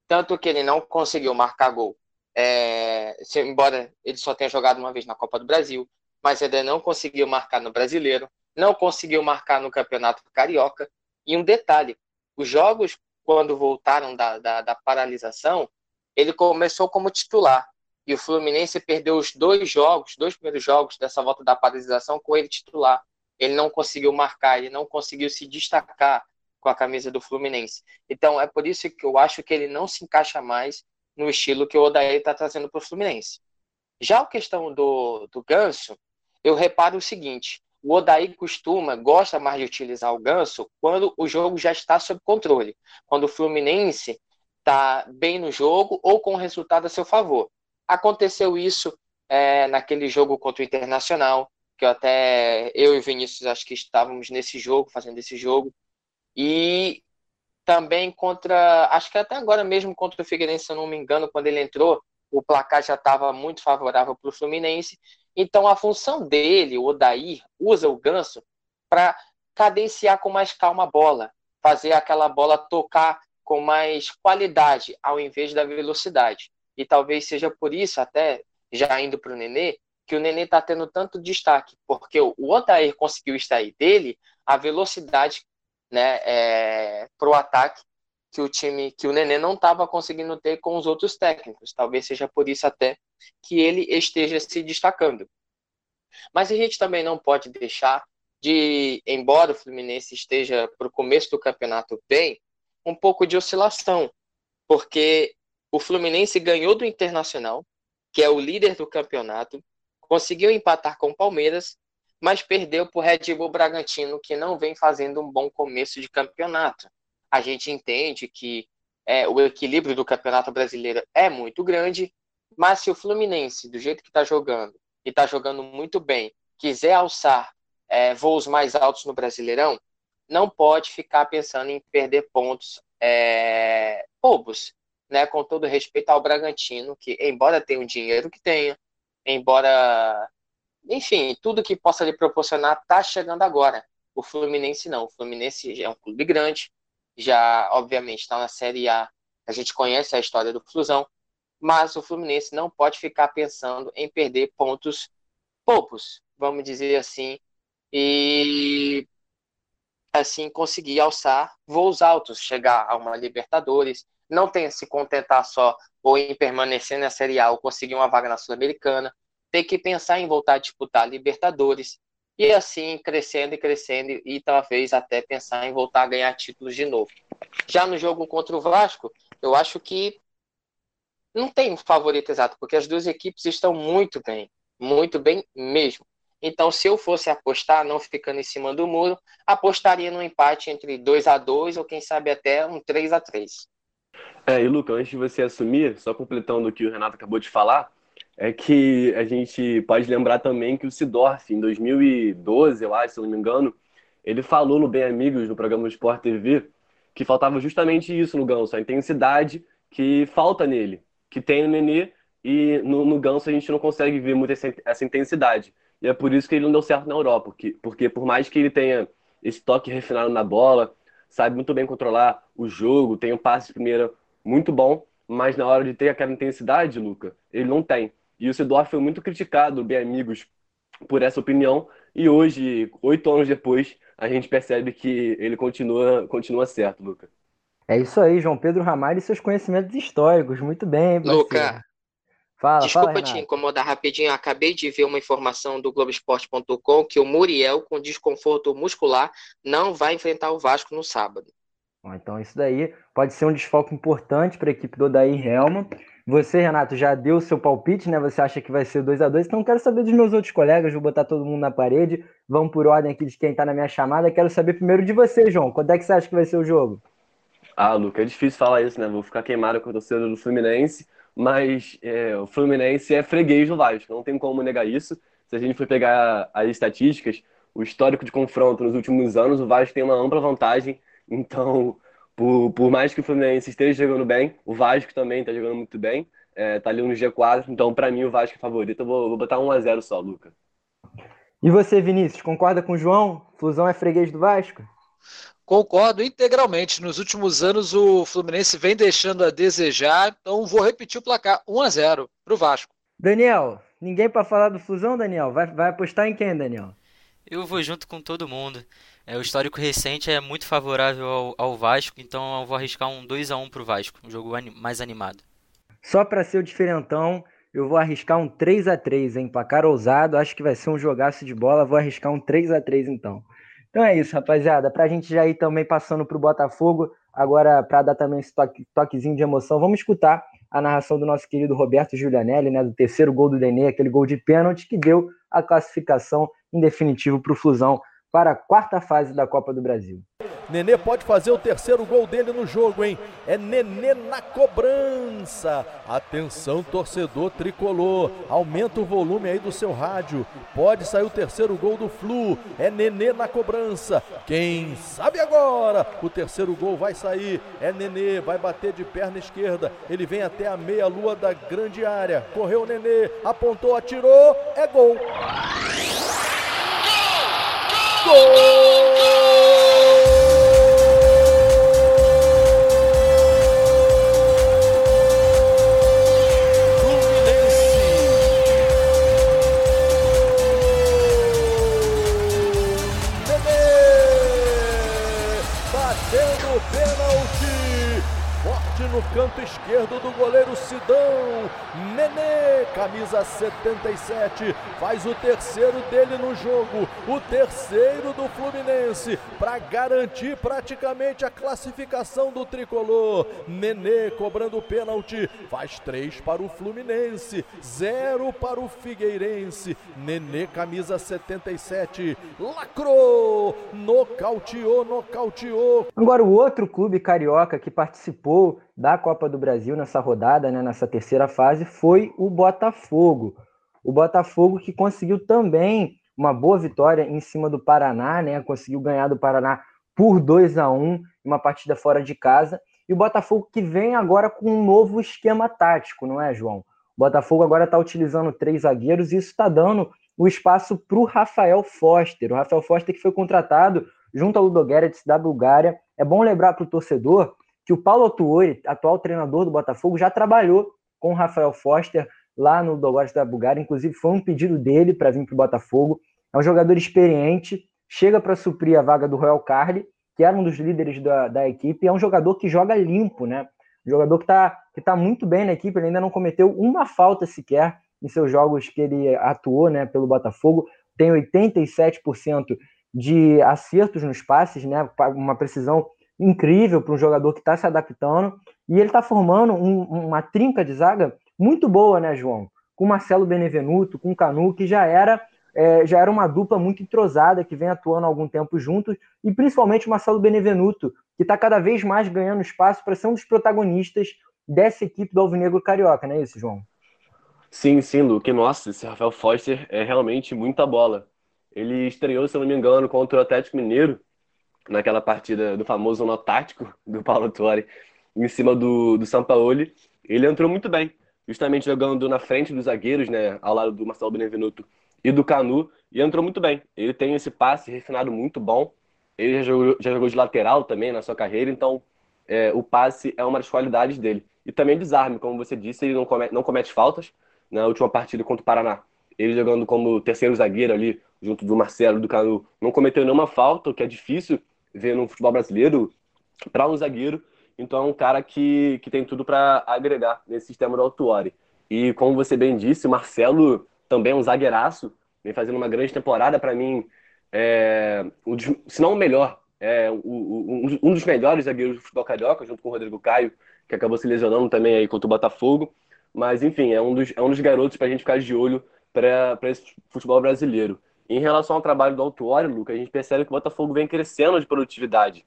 Tanto que ele não conseguiu marcar gol, é, embora ele só tenha jogado uma vez na Copa do Brasil, mas ainda não conseguiu marcar no Brasileiro, não conseguiu marcar no Campeonato Carioca. E um detalhe: os jogos, quando voltaram da, da, da paralisação, ele começou como titular. E o Fluminense perdeu os dois jogos, dois primeiros jogos dessa volta da paralisação com ele titular. Ele não conseguiu marcar, ele não conseguiu se destacar com a camisa do Fluminense. Então é por isso que eu acho que ele não se encaixa mais no estilo que o Odair está trazendo para o Fluminense. Já a questão do, do Ganso, eu reparo o seguinte: o Odair costuma, gosta mais de utilizar o ganso quando o jogo já está sob controle, quando o Fluminense está bem no jogo ou com o resultado a seu favor. Aconteceu isso é, naquele jogo contra o Internacional, que até eu e o Vinícius acho que estávamos nesse jogo, fazendo esse jogo, e também contra, acho que até agora mesmo contra o Figueirense, se eu não me engano, quando ele entrou, o placar já estava muito favorável para o Fluminense. Então a função dele, o Odair, usa o Ganso para cadenciar com mais calma a bola, fazer aquela bola tocar com mais qualidade, ao invés da velocidade. E talvez seja por isso, até já indo para o Nenê, que o Nenê está tendo tanto destaque, porque o Odair conseguiu extrair dele a velocidade né, é, para o ataque que o time, que o Nenê não estava conseguindo ter com os outros técnicos. Talvez seja por isso até que ele esteja se destacando. Mas a gente também não pode deixar de, embora o Fluminense esteja para o começo do campeonato bem, um pouco de oscilação, porque o Fluminense ganhou do Internacional, que é o líder do campeonato, conseguiu empatar com o Palmeiras, mas perdeu para o Red Bull Bragantino, que não vem fazendo um bom começo de campeonato. A gente entende que é, o equilíbrio do campeonato brasileiro é muito grande, mas se o Fluminense, do jeito que está jogando, e está jogando muito bem, quiser alçar é, voos mais altos no Brasileirão, não pode ficar pensando em perder pontos é, bobos, né? Com todo respeito ao Bragantino, que embora tenha o dinheiro que tenha, embora, enfim, tudo que possa lhe proporcionar está chegando agora. O Fluminense não. O Fluminense é um clube grande, já obviamente está na Série A. A gente conhece a história do Flusão, mas o Fluminense não pode ficar pensando em perder pontos poucos, vamos dizer assim, e assim conseguir alçar voos altos, chegar a uma Libertadores, não tem se contentar só ou em permanecer na Série A ou conseguir uma vaga na Sul-Americana, tem que pensar em voltar a disputar Libertadores e assim crescendo e crescendo e talvez até pensar em voltar a ganhar títulos de novo. Já no jogo contra o Vasco, eu acho que não tem um favorito exato, porque as duas equipes estão muito bem, muito bem mesmo. Então, se eu fosse apostar, não ficando em cima do muro, apostaria no empate entre 2 a 2 ou quem sabe até um 3 a 3 É, e Luca, antes de você assumir, só completando o que o Renato acabou de falar, é que a gente pode lembrar também que o Sidorf, em 2012, eu acho, se não me engano, ele falou no Bem Amigos, no programa do Sport TV, que faltava justamente isso no Ganso, a intensidade que falta nele, que tem no Nenê, e no, no Ganso a gente não consegue ver muito essa, essa intensidade. E é por isso que ele não deu certo na Europa, porque, porque por mais que ele tenha esse toque refinado na bola, sabe muito bem controlar o jogo, tem um passe de primeira muito bom, mas na hora de ter aquela intensidade, Luca, ele não tem. E o Sidorf foi muito criticado, bem amigos, por essa opinião, e hoje, oito anos depois, a gente percebe que ele continua, continua certo, Luca. É isso aí, João Pedro Ramalho e seus conhecimentos históricos. Muito bem, parceiro. Luca, Fala, Desculpa fala, te incomodar rapidinho, acabei de ver uma informação do Globoesporte.com que o Muriel, com desconforto muscular, não vai enfrentar o Vasco no sábado. Então, isso daí pode ser um desfalque importante para a equipe do Odair Helma. Você, Renato, já deu seu palpite, né? Você acha que vai ser 2 a 2 Então, quero saber dos meus outros colegas. Vou botar todo mundo na parede. Vamos por ordem aqui de quem está na minha chamada. Quero saber primeiro de você, João. Quando é que você acha que vai ser o jogo? Ah, Luca, é difícil falar isso, né? Vou ficar queimado com a torcida do Fluminense mas é, o Fluminense é freguês do Vasco, não tem como negar isso. Se a gente for pegar as estatísticas, o histórico de confronto nos últimos anos, o Vasco tem uma ampla vantagem. Então, por, por mais que o Fluminense esteja jogando bem, o Vasco também está jogando muito bem, é, tá ali no G4. Então, para mim, o Vasco é favorito. Eu vou, vou botar 1 a 0 só, Luca. E você, Vinícius, concorda com o João? Fusão é freguês do Vasco? Concordo integralmente. Nos últimos anos o Fluminense vem deixando a desejar, então vou repetir o placar: 1 a 0 para o Vasco. Daniel, ninguém para falar do Fusão, Daniel? Vai, vai apostar em quem, Daniel? Eu vou junto com todo mundo. É, o histórico recente é muito favorável ao, ao Vasco, então eu vou arriscar um 2 a 1 para o Vasco, um jogo mais animado. Só para ser o diferentão, eu vou arriscar um 3 a 3 hein? Placar ousado, acho que vai ser um jogaço de bola, vou arriscar um 3 a 3 então. Então é isso, rapaziada. Para a gente já ir também passando para o Botafogo, agora para dar também esse toque, toquezinho de emoção, vamos escutar a narração do nosso querido Roberto Giulianelli, né, do terceiro gol do Denê, aquele gol de pênalti que deu a classificação em definitivo para o Flusão para a quarta fase da Copa do Brasil. Nenê pode fazer o terceiro gol dele no jogo, hein? É Nenê na cobrança. Atenção, torcedor tricolor. Aumenta o volume aí do seu rádio. Pode sair o terceiro gol do Flu. É Nenê na cobrança. Quem sabe agora? O terceiro gol vai sair. É Nenê, vai bater de perna esquerda. Ele vem até a meia-lua da grande área. Correu o Nenê, apontou, atirou. É gol. 中。Canto esquerdo do goleiro Sidão. Nenê, camisa 77, faz o terceiro dele no jogo, o terceiro do Fluminense, para garantir praticamente a classificação do tricolor. Nenê cobrando pênalti, faz três para o Fluminense, zero para o Figueirense. Nenê, camisa 77, lacrou, nocauteou, nocauteou. Agora, o outro clube carioca que participou da Copa do Brasil nessa rodada, né, nessa terceira fase, foi o Botafogo. O Botafogo que conseguiu também uma boa vitória em cima do Paraná, né? Conseguiu ganhar do Paraná por 2 a 1 uma partida fora de casa. E o Botafogo que vem agora com um novo esquema tático, não é, João? O Botafogo agora está utilizando três zagueiros e isso está dando o espaço para o Rafael Foster. O Rafael Foster que foi contratado junto ao Ludogorets da Bulgária. É bom lembrar para o torcedor que o Paulo Autuori, atual treinador do Botafogo, já trabalhou com o Rafael Foster lá no Dogores da Bulgária. Inclusive, foi um pedido dele para vir para o Botafogo. É um jogador experiente, chega para suprir a vaga do Royal Carly, que era um dos líderes da, da equipe. É um jogador que joga limpo, né? Um jogador que está que tá muito bem na equipe, ele ainda não cometeu uma falta sequer em seus jogos que ele atuou né, pelo Botafogo. Tem 87% de acertos nos passes, né? Uma precisão incrível para um jogador que está se adaptando. E ele está formando um, uma trinca de zaga muito boa, né, João? Com Marcelo Benevenuto, com Canu, que já era é, já era uma dupla muito entrosada, que vem atuando há algum tempo juntos, e principalmente o Marcelo Benevenuto, que está cada vez mais ganhando espaço para ser um dos protagonistas dessa equipe do Alvinegro Carioca, não é isso, João? Sim, sim, Luke. Nossa, esse Rafael Foster é realmente muita bola. Ele estreou, se não me engano, contra o Atlético Mineiro, naquela partida do famoso nó tático do Paulo Torre em cima do, do Sampaoli. Ele entrou muito bem, justamente jogando na frente dos zagueiros, né, ao lado do Marcelo Benevenuto e do Canu, e entrou muito bem. Ele tem esse passe refinado muito bom. Ele já jogou, já jogou de lateral também na sua carreira, então é, o passe é uma das qualidades dele. E também desarme, como você disse, ele não comete, não comete faltas. Na última partida contra o Paraná, ele jogando como terceiro zagueiro ali, junto do Marcelo, do Canu, não cometeu nenhuma falta, o que é difícil ver no futebol brasileiro para um zagueiro. Então é um cara que, que tem tudo para agregar nesse sistema do Autuori. E como você bem disse, o Marcelo também é um zagueiraço, vem fazendo uma grande temporada para mim, é, se não o melhor, é, um, um dos melhores zagueiros do futebol carioca, junto com o Rodrigo Caio, que acabou se lesionando também aí contra o Botafogo. Mas enfim, é um dos, é um dos garotos para a gente ficar de olho para esse futebol brasileiro. Em relação ao trabalho do Autuori, Luca, a gente percebe que o Botafogo vem crescendo de produtividade.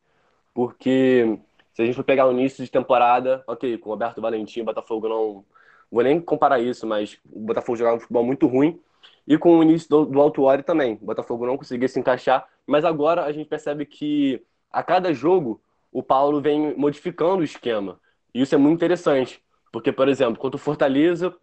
Porque se a gente for pegar o início de temporada, ok, com o Roberto Valentim, o Botafogo não. Vou nem comparar isso, mas o Botafogo jogava um futebol muito ruim. E com o início do, do Autuori também. O Botafogo não conseguia se encaixar. Mas agora a gente percebe que a cada jogo o Paulo vem modificando o esquema. E isso é muito interessante. Porque, por exemplo, contra o Fortaleza,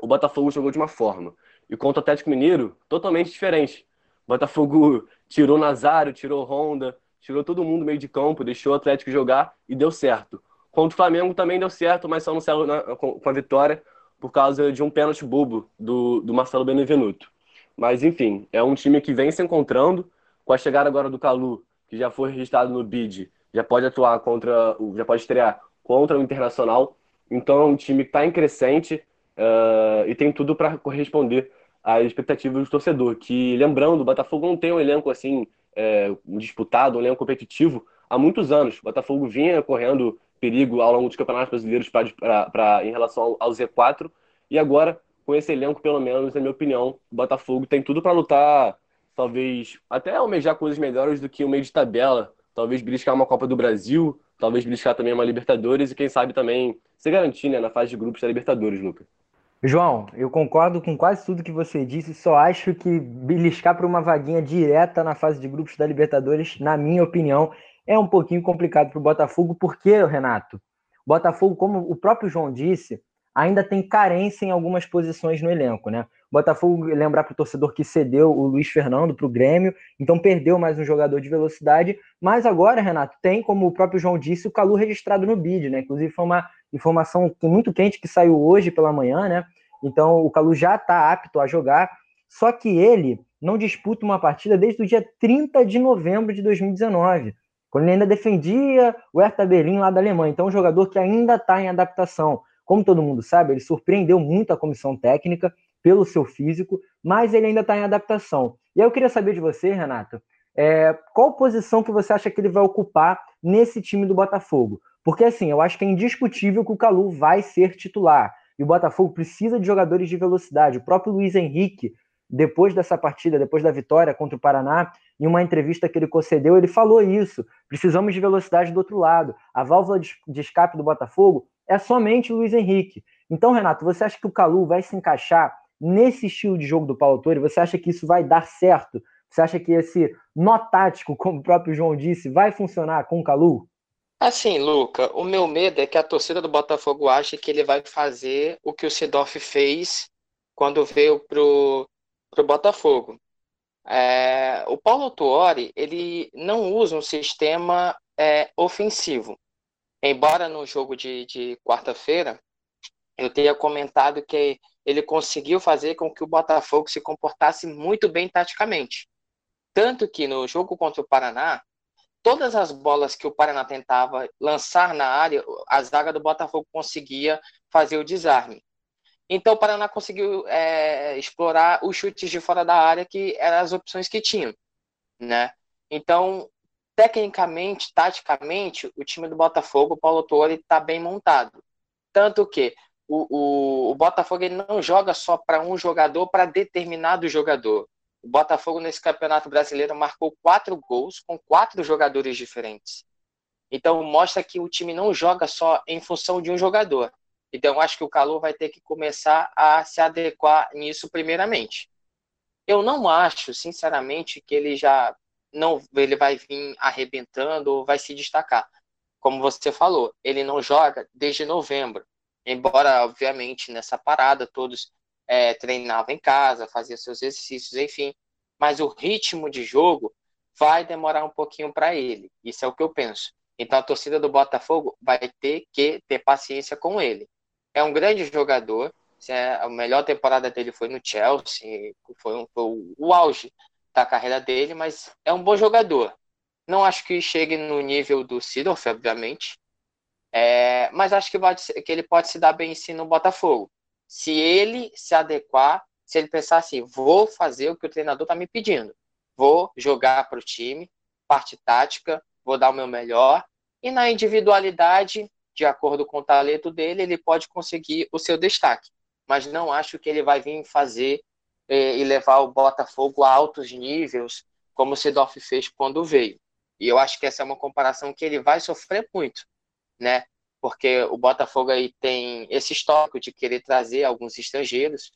o Botafogo jogou de uma forma. E contra o Atlético Mineiro, totalmente diferente. Botafogo tirou Nazário, tirou Honda, tirou todo mundo meio de campo, deixou o Atlético jogar e deu certo. Contra o Flamengo também deu certo, mas só não saiu com, a vitória por causa de um pênalti bobo do, do Marcelo Benevenuto. Mas enfim, é um time que vem se encontrando. Com a chegada agora do Calu, que já foi registrado no BID, já pode atuar contra, já pode estrear contra o Internacional. Então é um time que está em crescente uh, e tem tudo para corresponder as expectativas do torcedor. Que, lembrando, o Botafogo não tem um elenco assim é, disputado, um elenco competitivo há muitos anos. O Botafogo vinha correndo perigo ao longo dos campeonatos brasileiros pra, pra, pra, em relação ao, Z4 e agora, com esse elenco, pelo menos, na minha opinião, o Botafogo tem tudo para lutar, talvez até almejar coisas melhores do que o meio de tabela talvez beliscar uma Copa do Brasil, talvez beliscar também uma Libertadores e quem sabe também se garantir né, na fase de grupos da Libertadores, Lucas. João, eu concordo com quase tudo que você disse, só acho que beliscar para uma vaguinha direta na fase de grupos da Libertadores, na minha opinião, é um pouquinho complicado para o Botafogo, porque, Renato, Botafogo, como o próprio João disse, ainda tem carência em algumas posições no elenco, né? Botafogo, lembrar para o torcedor que cedeu o Luiz Fernando para o Grêmio, então perdeu mais um jogador de velocidade, mas agora, Renato, tem, como o próprio João disse, o Calu registrado no BID, né? Inclusive foi uma informação muito quente que saiu hoje pela manhã, né? Então o Calu já está apto a jogar, só que ele não disputa uma partida desde o dia 30 de novembro de 2019, quando ele ainda defendia o Hertha Berlim lá da Alemanha. Então, um jogador que ainda está em adaptação. Como todo mundo sabe, ele surpreendeu muito a comissão técnica pelo seu físico, mas ele ainda está em adaptação. E aí eu queria saber de você, Renato, é, qual posição que você acha que ele vai ocupar nesse time do Botafogo? Porque assim, eu acho que é indiscutível que o Calu vai ser titular. E o Botafogo precisa de jogadores de velocidade. O próprio Luiz Henrique, depois dessa partida, depois da vitória contra o Paraná, em uma entrevista que ele concedeu, ele falou isso. Precisamos de velocidade do outro lado. A válvula de escape do Botafogo é somente o Luiz Henrique. Então, Renato, você acha que o Calu vai se encaixar nesse estilo de jogo do Paulo Torre? Você acha que isso vai dar certo? Você acha que esse nó tático, [LAUGHS] como o próprio João disse, vai funcionar com o Calu? Assim, Luca, o meu medo é que a torcida do Botafogo ache que ele vai fazer o que o Sidorf fez quando veio pro, pro Botafogo. É, o Paulo Tuori, ele não usa um sistema é, ofensivo. Embora no jogo de, de quarta-feira eu tenha comentado que ele conseguiu fazer com que o Botafogo se comportasse muito bem taticamente. Tanto que no jogo contra o Paraná, todas as bolas que o Paraná tentava lançar na área, a zaga do Botafogo conseguia fazer o desarme. Então o Paraná conseguiu é, explorar os chutes de fora da área, que eram as opções que tinham. Né? Então, tecnicamente, taticamente, o time do Botafogo, o Paulo Torre, está bem montado. Tanto que o, o, o Botafogo ele não joga só para um jogador, para determinado jogador. O Botafogo, nesse campeonato brasileiro, marcou quatro gols com quatro jogadores diferentes. Então, mostra que o time não joga só em função de um jogador. Então, acho que o Calu vai ter que começar a se adequar nisso, primeiramente. Eu não acho, sinceramente, que ele já não ele vai vir arrebentando ou vai se destacar. Como você falou, ele não joga desde novembro. Embora, obviamente, nessa parada todos é, treinavam em casa, faziam seus exercícios, enfim. Mas o ritmo de jogo vai demorar um pouquinho para ele. Isso é o que eu penso. Então a torcida do Botafogo vai ter que ter paciência com ele. É um grande jogador. É, a melhor temporada dele foi no Chelsea, foi, um, foi o auge da carreira dele, mas é um bom jogador. Não acho que chegue no nível do Sidorf, obviamente, é, mas acho que, pode, que ele pode se dar bem sim no Botafogo. Se ele se adequar, se ele pensar assim, vou fazer o que o treinador está me pedindo, vou jogar para o time, parte tática, vou dar o meu melhor, e na individualidade, de acordo com o talento dele, ele pode conseguir o seu destaque. Mas não acho que ele vai vir fazer eh, e levar o Botafogo a altos níveis, como o Sedorf fez quando veio. E eu acho que essa é uma comparação que ele vai sofrer muito né? Porque o Botafogo aí tem esse histórico de querer trazer alguns estrangeiros.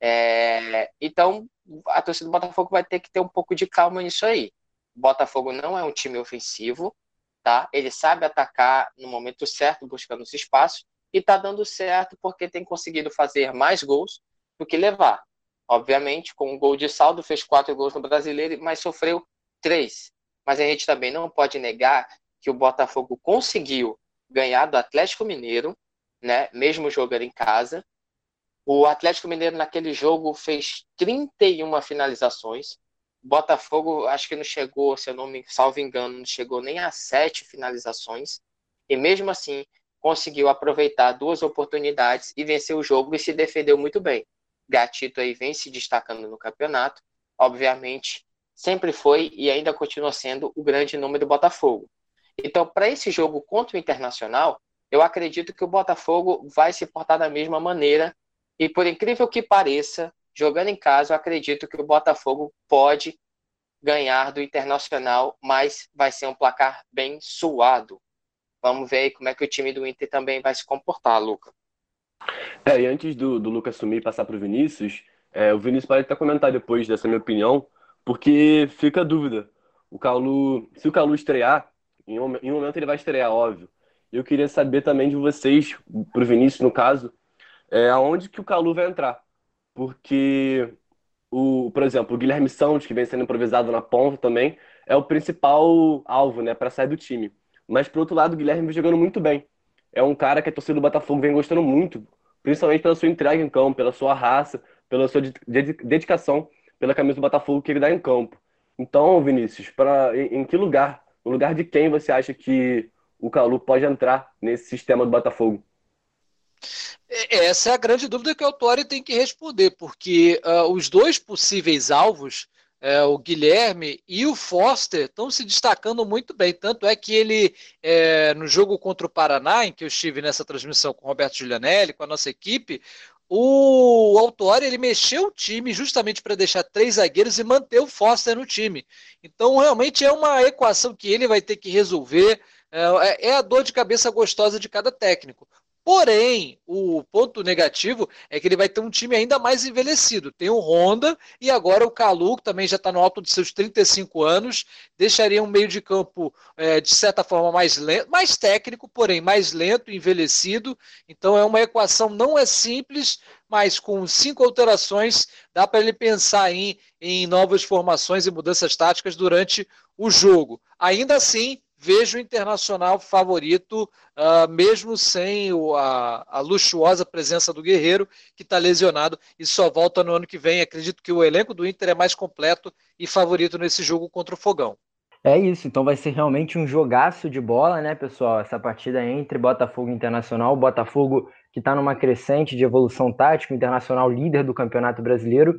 É... Então, a torcida do Botafogo vai ter que ter um pouco de calma nisso aí. O Botafogo não é um time ofensivo, tá? Ele sabe atacar no momento certo, buscando os espaços, e tá dando certo porque tem conseguido fazer mais gols do que levar. Obviamente, com um gol de saldo, fez quatro gols no brasileiro, mas sofreu três. Mas a gente também não pode negar que o Botafogo conseguiu ganhar do Atlético Mineiro, né? Mesmo jogando em casa. O Atlético Mineiro naquele jogo fez 31 finalizações. Botafogo acho que não chegou, se eu não me salvo engano, não chegou nem a sete finalizações. E mesmo assim conseguiu aproveitar duas oportunidades e vencer o jogo e se defendeu muito bem. Gatito aí vem se destacando no campeonato. Obviamente, sempre foi e ainda continua sendo o grande nome do Botafogo. Então, para esse jogo contra o Internacional, eu acredito que o Botafogo vai se portar da mesma maneira. E por incrível que pareça, jogando em casa, eu acredito que o Botafogo pode ganhar do Internacional, mas vai ser um placar bem suado. Vamos ver aí como é que o time do Inter também vai se comportar, Luca. É, e antes do, do Lucas assumir e passar para o Vinícius, é, o Vinícius pode até comentar depois dessa minha opinião, porque fica a dúvida. O Calu, se o Calu estrear, em um, em um momento ele vai estrear, óbvio. Eu queria saber também de vocês, para o Vinícius no caso, é, aonde que o Calu vai entrar. Porque, o, por exemplo, o Guilherme Santos, que vem sendo improvisado na ponta também, é o principal alvo né, para sair do time. Mas, por outro lado, o Guilherme vem jogando muito bem. É um cara que a torcida do Botafogo vem gostando muito, principalmente pela sua entrega em campo, pela sua raça, pela sua dedicação pela camisa do Botafogo que ele dá em campo. Então, Vinícius, pra, em, em que lugar, no lugar de quem você acha que o Calu pode entrar nesse sistema do Botafogo? É, essa é a grande dúvida que o Autori tem que responder, porque uh, os dois possíveis alvos, uh, o Guilherme e o Foster, estão se destacando muito bem. Tanto é que ele, uh, no jogo contra o Paraná, em que eu estive nessa transmissão com o Roberto Giulianelli, com a nossa equipe, o Autori ele mexeu o time justamente para deixar três zagueiros e manter o Foster no time. Então, realmente é uma equação que ele vai ter que resolver. É, é a dor de cabeça gostosa de cada técnico. Porém, o ponto negativo é que ele vai ter um time ainda mais envelhecido. Tem o Honda e agora o Calu, que também já está no alto de seus 35 anos, deixaria um meio de campo, é, de certa forma, mais lento, mais técnico, porém mais lento, envelhecido. Então é uma equação, não é simples, mas com cinco alterações dá para ele pensar em, em novas formações e mudanças táticas durante o jogo. Ainda assim, vejo o Internacional favorito, uh, mesmo sem o, a, a, luxuosa presença do Guerreiro, que está lesionado e só volta no ano que vem. Acredito que o elenco do Inter é mais completo e favorito nesse jogo contra o Fogão. É isso, então vai ser realmente um jogaço de bola, né, pessoal? Essa partida entre Botafogo e Internacional. Botafogo que está numa crescente de evolução tática, Internacional líder do Campeonato Brasileiro.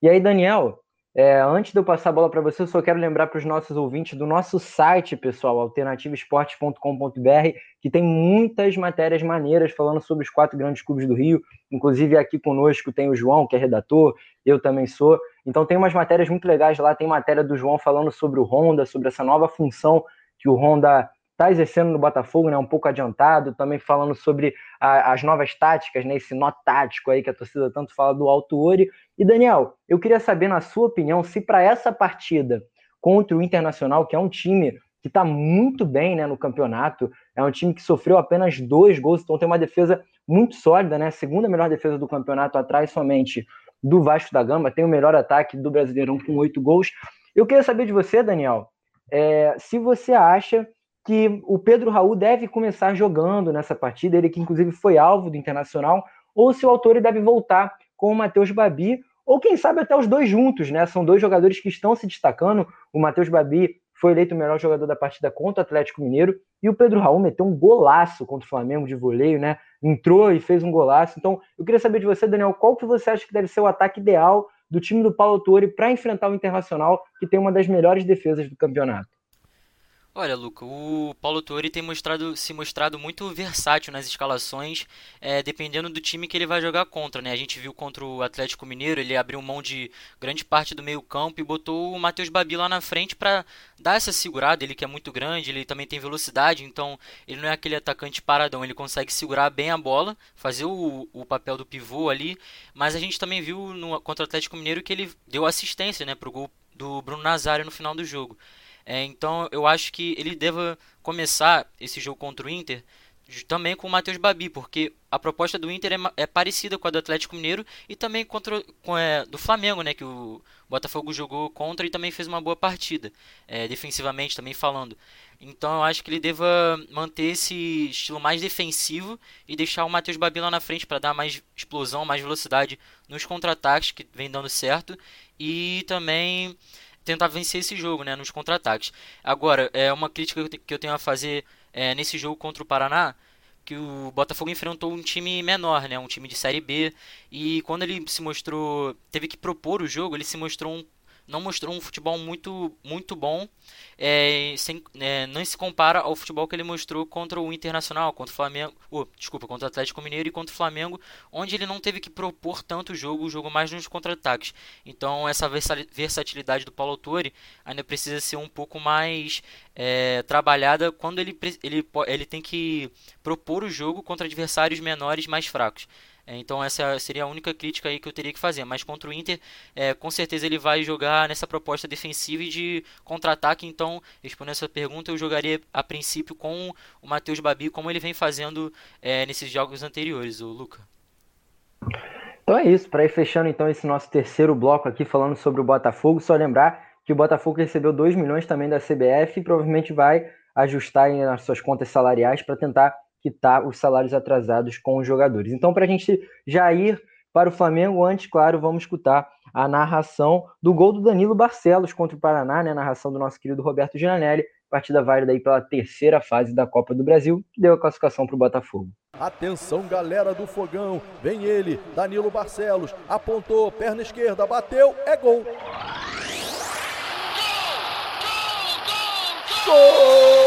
E aí, Daniel, é, antes de eu passar a bola para você, eu só quero lembrar para os nossos ouvintes do nosso site, pessoal, alternativesportes.com.br, que tem muitas matérias maneiras falando sobre os quatro grandes clubes do Rio. Inclusive, aqui conosco tem o João, que é redator, eu também sou. Então, tem umas matérias muito legais lá. Tem matéria do João falando sobre o Honda, sobre essa nova função que o Honda está exercendo no Botafogo, né, um pouco adiantado, também falando sobre a, as novas táticas, né, esse nó tático aí que a torcida tanto fala do Alto Ori. E Daniel, eu queria saber, na sua opinião, se para essa partida contra o Internacional, que é um time que está muito bem né, no campeonato, é um time que sofreu apenas dois gols, então tem uma defesa muito sólida, né, segunda melhor defesa do campeonato, atrás somente do Vasco da Gama, tem o melhor ataque do Brasileirão com oito gols. Eu queria saber de você, Daniel, é, se você acha que o Pedro Raul deve começar jogando nessa partida, ele que inclusive foi alvo do Internacional, ou se o autor deve voltar com o Matheus Babi, ou quem sabe até os dois juntos, né? São dois jogadores que estão se destacando. O Matheus Babi foi eleito o melhor jogador da partida contra o Atlético Mineiro, e o Pedro Raul meteu um golaço contra o Flamengo de voleio, né? Entrou e fez um golaço. Então, eu queria saber de você, Daniel, qual que você acha que deve ser o ataque ideal do time do Paulo Torre para enfrentar o Internacional, que tem uma das melhores defesas do campeonato? Olha, Luca, o Paulo Torre tem mostrado, se mostrado muito versátil nas escalações, é, dependendo do time que ele vai jogar contra. Né? A gente viu contra o Atlético Mineiro, ele abriu mão de grande parte do meio-campo e botou o Matheus Babi lá na frente para dar essa segurada. Ele que é muito grande, ele também tem velocidade, então ele não é aquele atacante paradão, ele consegue segurar bem a bola, fazer o, o papel do pivô ali. Mas a gente também viu no, contra o Atlético Mineiro que ele deu assistência né, para o gol do Bruno Nazário no final do jogo. É, então eu acho que ele deva começar esse jogo contra o Inter também com o Matheus Babi, porque a proposta do Inter é, é, parecida com a do Atlético Mineiro e também contra com, é, do Flamengo, né, que o Botafogo jogou contra e também fez uma boa partida, é, defensivamente também falando. Então eu acho que ele deva manter esse estilo mais defensivo e deixar o Matheus Babi lá na frente para dar mais explosão, mais velocidade nos contra-ataques que vem dando certo e também tentar vencer esse jogo, né, nos contra-ataques. Agora, é uma crítica que eu tenho a fazer é, nesse jogo contra o Paraná, que o Botafogo enfrentou um time menor, né, um time de Série B, e quando ele se mostrou, teve que propor o jogo, ele se mostrou um não mostrou um futebol muito, muito bom, é, sem, é, não se compara ao futebol que ele mostrou contra o Internacional, contra o Flamengo, oh, desculpa, contra o Atlético Mineiro e contra o Flamengo, onde ele não teve que propor tanto o jogo, o jogo mais nos contra-ataques. Então essa versatilidade do Paulo Autori ainda precisa ser um pouco mais é, trabalhada quando ele, ele, ele tem que propor o jogo contra adversários menores mais fracos. Então essa seria a única crítica aí que eu teria que fazer. Mas contra o Inter, é, com certeza ele vai jogar nessa proposta defensiva e de contra-ataque. Então, respondendo essa pergunta, eu jogaria a princípio com o Matheus Babi, como ele vem fazendo é, nesses jogos anteriores, o Luca. Então é isso, para ir fechando então esse nosso terceiro bloco aqui falando sobre o Botafogo, só lembrar que o Botafogo recebeu 2 milhões também da CBF e provavelmente vai ajustar as suas contas salariais para tentar quitar os salários atrasados com os jogadores. Então, para a gente já ir para o Flamengo, antes, claro, vamos escutar a narração do gol do Danilo Barcelos contra o Paraná, né? A narração do nosso querido Roberto Gianelli, partida válida aí pela terceira fase da Copa do Brasil, que deu a classificação para o Botafogo. Atenção, galera do fogão, vem ele, Danilo Barcelos, apontou, perna esquerda, bateu, é gol! Gol!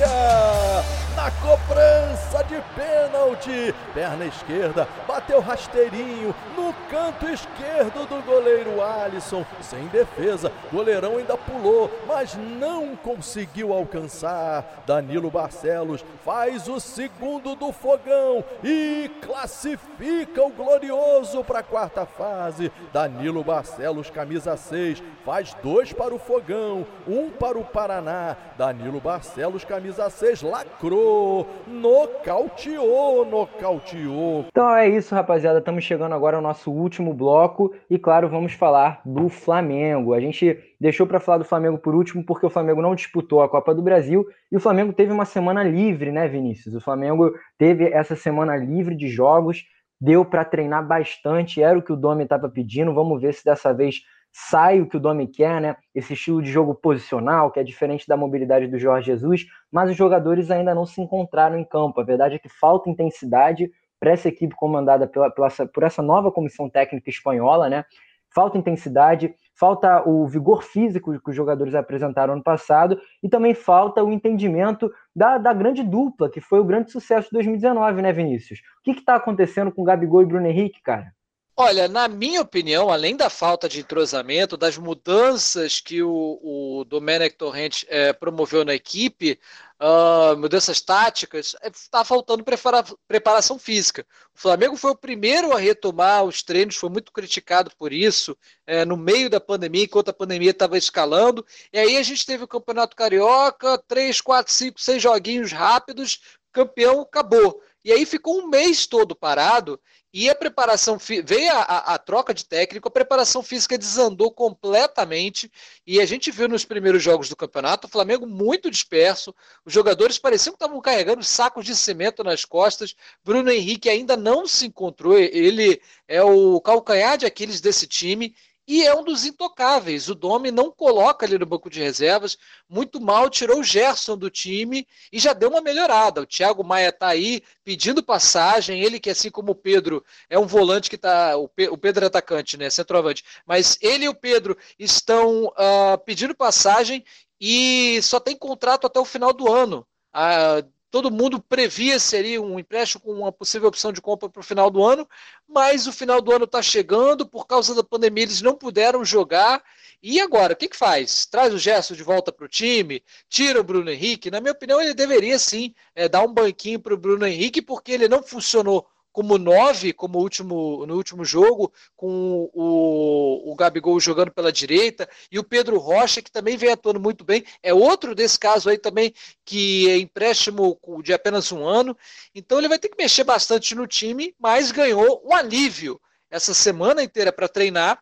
や cobrança de pênalti. Perna esquerda, bateu rasteirinho no canto esquerdo do goleiro Alisson. Sem defesa, goleirão ainda pulou, mas não conseguiu alcançar. Danilo Barcelos faz o segundo do fogão e classifica o glorioso para a quarta fase. Danilo Barcelos, camisa 6, faz dois para o fogão, um para o Paraná. Danilo Barcelos, camisa 6, lacrou nocauteou, nocauteou. Então é isso, rapaziada. Estamos chegando agora ao nosso último bloco e, claro, vamos falar do Flamengo. A gente deixou para falar do Flamengo por último porque o Flamengo não disputou a Copa do Brasil e o Flamengo teve uma semana livre, né, Vinícius? O Flamengo teve essa semana livre de jogos, deu para treinar bastante, era o que o Domi estava pedindo. Vamos ver se dessa vez sai o que o Domi quer, né? Esse estilo de jogo posicional, que é diferente da mobilidade do Jorge Jesus, mas os jogadores ainda não se encontraram em campo. A verdade é que falta intensidade para essa equipe comandada pela, pela, por essa nova comissão técnica espanhola, né? Falta intensidade, falta o vigor físico que os jogadores apresentaram ano passado e também falta o entendimento da, da grande dupla, que foi o grande sucesso de 2019, né, Vinícius? O que está acontecendo com Gabigol e Bruno Henrique, cara? Olha, na minha opinião, além da falta de entrosamento, das mudanças que o, o Domenech Torrente é, promoveu na equipe, uh, mudanças táticas, está é, faltando prepara preparação física. O Flamengo foi o primeiro a retomar os treinos, foi muito criticado por isso, é, no meio da pandemia, enquanto a pandemia estava escalando. E aí a gente teve o Campeonato Carioca, três, quatro, cinco, seis joguinhos rápidos, campeão, acabou. E aí ficou um mês todo parado e a preparação veio a, a, a, troca de técnico, a preparação física desandou completamente. E a gente viu nos primeiros jogos do campeonato o Flamengo muito disperso. Os jogadores pareciam que estavam carregando sacos de cimento nas costas. Bruno Henrique ainda não se encontrou. Ele é o calcanhar de Aquiles desse time e é um dos intocáveis. O Domi não coloca ali no banco de reservas, muito mal, tirou o Gerson do time e já deu uma melhorada. O Thiago Maia está aí pedindo passagem, ele que assim como o Pedro é um volante que está, o, Pedro é atacante, né, centroavante, mas ele e o Pedro estão uh, pedindo passagem e só tem contrato até o final do ano. Uh, todo mundo previa seria um empréstimo com uma possível opção de compra para o final do ano, mas o final do ano está chegando, por causa da pandemia eles não puderam jogar. E agora, o que, que faz? Traz o Gerson de volta para o time, tira o Bruno Henrique? Na minha opinião, ele deveria sim é, dar um banquinho para o Bruno Henrique, porque ele não funcionou como nove, como último, no último jogo, com o, o Gabigol jogando pela direita, e o Pedro Rocha, que também vem atuando muito bem, é outro desse caso aí também, que é empréstimo de apenas um ano. Então ele vai ter que mexer bastante no time, mas ganhou um alívio essa semana inteira para treinar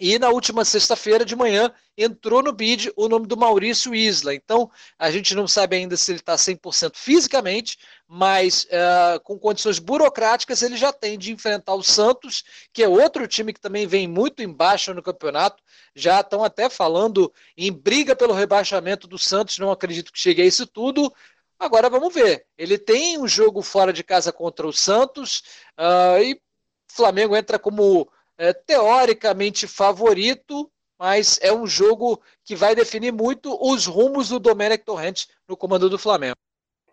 E na última sexta-feira de manhã entrou no bid o nome do Maurício Isla. Então a gente não sabe ainda se ele está 100% fisicamente, mas uh, com condições burocráticas ele já tem de enfrentar o Santos, que é outro time que também vem muito embaixo no campeonato. Já estão até falando em briga pelo rebaixamento do Santos. Não acredito que chegue a isso tudo. Agora vamos ver. Ele tem um jogo fora de casa contra o Santos uh, e Flamengo entra como é, teoricamente favorito, mas é um jogo que vai definir muito os rumos do Domenech Torrente no comando do Flamengo.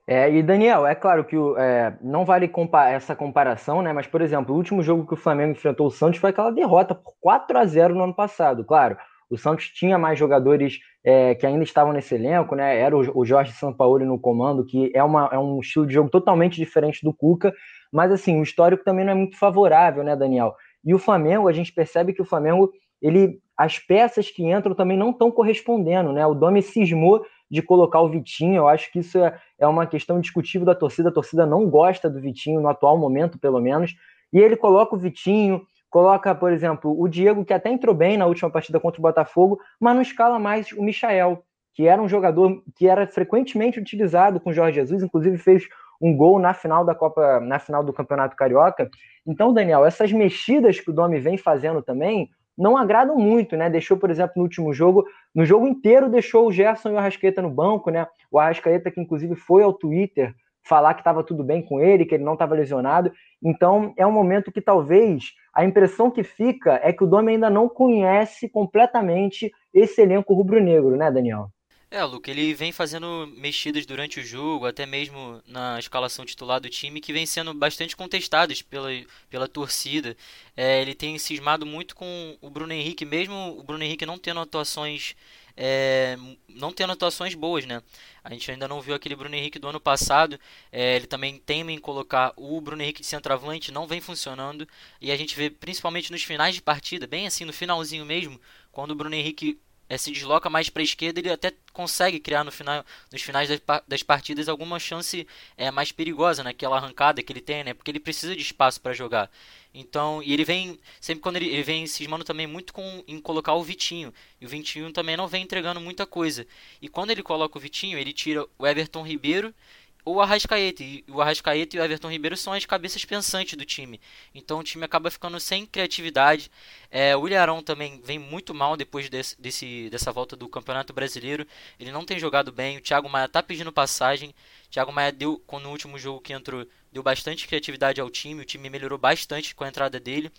É, e Daniel, é claro que é, não vale compa essa comparação, né? Mas, por exemplo, o último jogo que o Flamengo enfrentou o Santos foi aquela derrota por 4 a 0 no ano passado. Claro, o Santos tinha mais jogadores é, que ainda estavam nesse elenco, né? Era o, o Jorge Sampaoli no comando, que é, uma, é um estilo de jogo totalmente diferente do Cuca, mas assim, o histórico também não é muito favorável, né, Daniel? E o Flamengo, a gente percebe que o Flamengo, ele, as peças que entram também não estão correspondendo, né? O Domi cismou de colocar o Vitinho, eu acho que isso é, é uma questão discutível da torcida, a torcida não gosta do Vitinho, no atual momento, pelo menos, e ele coloca o Vitinho, coloca, por exemplo, o Diego, que até entrou bem na última partida contra o Botafogo, mas não escala mais o Michael, que era um jogador que era frequentemente utilizado com o Jorge Jesus, inclusive fez um gol na final da Copa, na final do Campeonato Carioca. Então, Daniel, essas mexidas que o Domi vem fazendo também não agradam muito, né? Deixou, por exemplo, no último jogo, no jogo inteiro deixou o Gerson e o Arrascaeta no banco, né? O Arrascaeta que inclusive foi ao Twitter falar que estava tudo bem com ele, que ele não estava lesionado. Então, é um momento que talvez a impressão que fica é que o Domi ainda não conhece completamente esse elenco rubro-negro, né, Daniel? É, Luke, ele vem fazendo mexidas durante o jogo, até mesmo na escalação titular do time, que vem sendo bastante contestadas pela, pela torcida. É, ele tem cismado muito com o Bruno Henrique, mesmo o Bruno Henrique não tendo atuações. É, não tendo atuações boas, né? A gente ainda não viu aquele Bruno Henrique do ano passado. É, ele também teme em colocar o Bruno Henrique de centroavante, não vem funcionando. E a gente vê principalmente nos finais de partida, bem assim no finalzinho mesmo, quando o Bruno Henrique é, se desloca mais para a esquerda, ele até consegue criar no final, nos finais das, das partidas alguma chance é, mais perigosa naquela arrancada que ele tem, né? Porque ele precisa de espaço para jogar. Então, e ele vem, sempre quando ele, ele vem cismando também muito com, em colocar o Vitinho. E o Vitinho também não vem entregando muita coisa. E quando ele coloca o Vitinho, ele tira o Everton Ribeiro o Arrascaeta. E o Arrascaeta e o Everton Ribeiro são as cabeças pensantes do time. Então o time acaba ficando sem criatividade. É, o Ilharão também vem muito mal depois desse, desse, dessa volta do Campeonato Brasileiro. Ele não tem jogado bem. O Thiago Maia tá pedindo passagem. O Thiago Maia deu, no último jogo que entrou, deu bastante criatividade ao time. O time melhorou bastante com a entrada dele.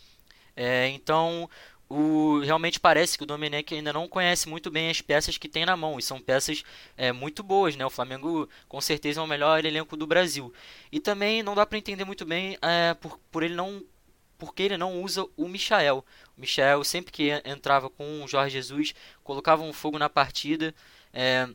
É, então o, realmente parece que o Domenech ainda não conhece muito bem as peças que tem na mão, e são peças é, muito boas, né? O Flamengo com certeza é o melhor elenco do Brasil. E também não dá para entender muito bem é, por, por ele não porque ele não usa o Michael. O Michael sempre que entrava com o Jorge Jesus colocava um fogo na partida. É,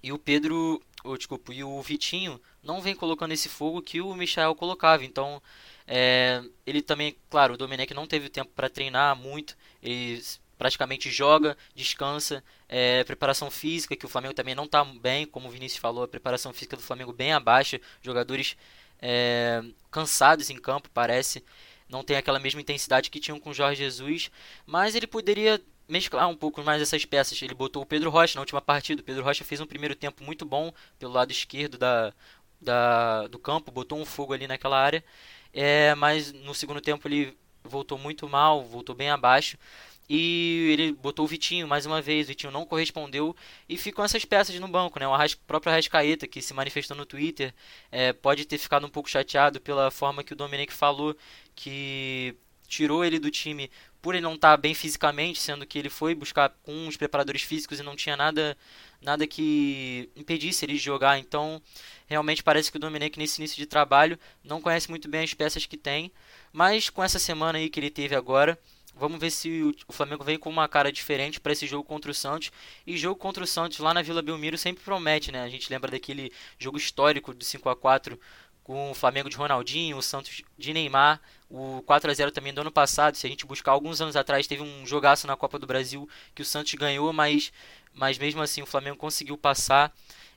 e o Pedro, oh, desculpa, e o Vitinho não vem colocando esse fogo que o Michael colocava. Então é, ele também, claro, o Domenech não teve tempo para treinar muito, ele praticamente joga, descansa, é, preparação física, que o Flamengo também não está bem, como o Vinícius falou, a preparação física do Flamengo bem abaixo, jogadores é, cansados em campo, parece, não tem aquela mesma intensidade que tinham com o Jorge Jesus, mas ele poderia mesclar um pouco mais essas peças. Ele botou o Pedro Rocha na última partida. O Pedro Rocha fez um primeiro tempo muito bom pelo lado esquerdo da, da, do campo, botou um fogo ali naquela área. É, mas no segundo tempo ele voltou muito mal, voltou bem abaixo. E ele botou o Vitinho mais uma vez, o Vitinho não correspondeu e ficam essas peças no banco, né? O Arras, próprio Arrascaeta, que se manifestou no Twitter, é, pode ter ficado um pouco chateado pela forma que o Dominic falou, que tirou ele do time por ele não estar tá bem fisicamente, sendo que ele foi buscar com os preparadores físicos e não tinha nada nada que impedisse ele de jogar. Então, realmente parece que o Dominic nesse início de trabalho não conhece muito bem as peças que tem, mas com essa semana aí que ele teve agora, vamos ver se o Flamengo vem com uma cara diferente para esse jogo contra o Santos. E jogo contra o Santos lá na Vila Belmiro sempre promete, né? A gente lembra daquele jogo histórico do 5 a 4 com o Flamengo de Ronaldinho, o Santos de Neymar, o 4 a 0 também do ano passado. Se a gente buscar alguns anos atrás, teve um jogaço na Copa do Brasil que o Santos ganhou, mas, mas mesmo assim o Flamengo conseguiu passar.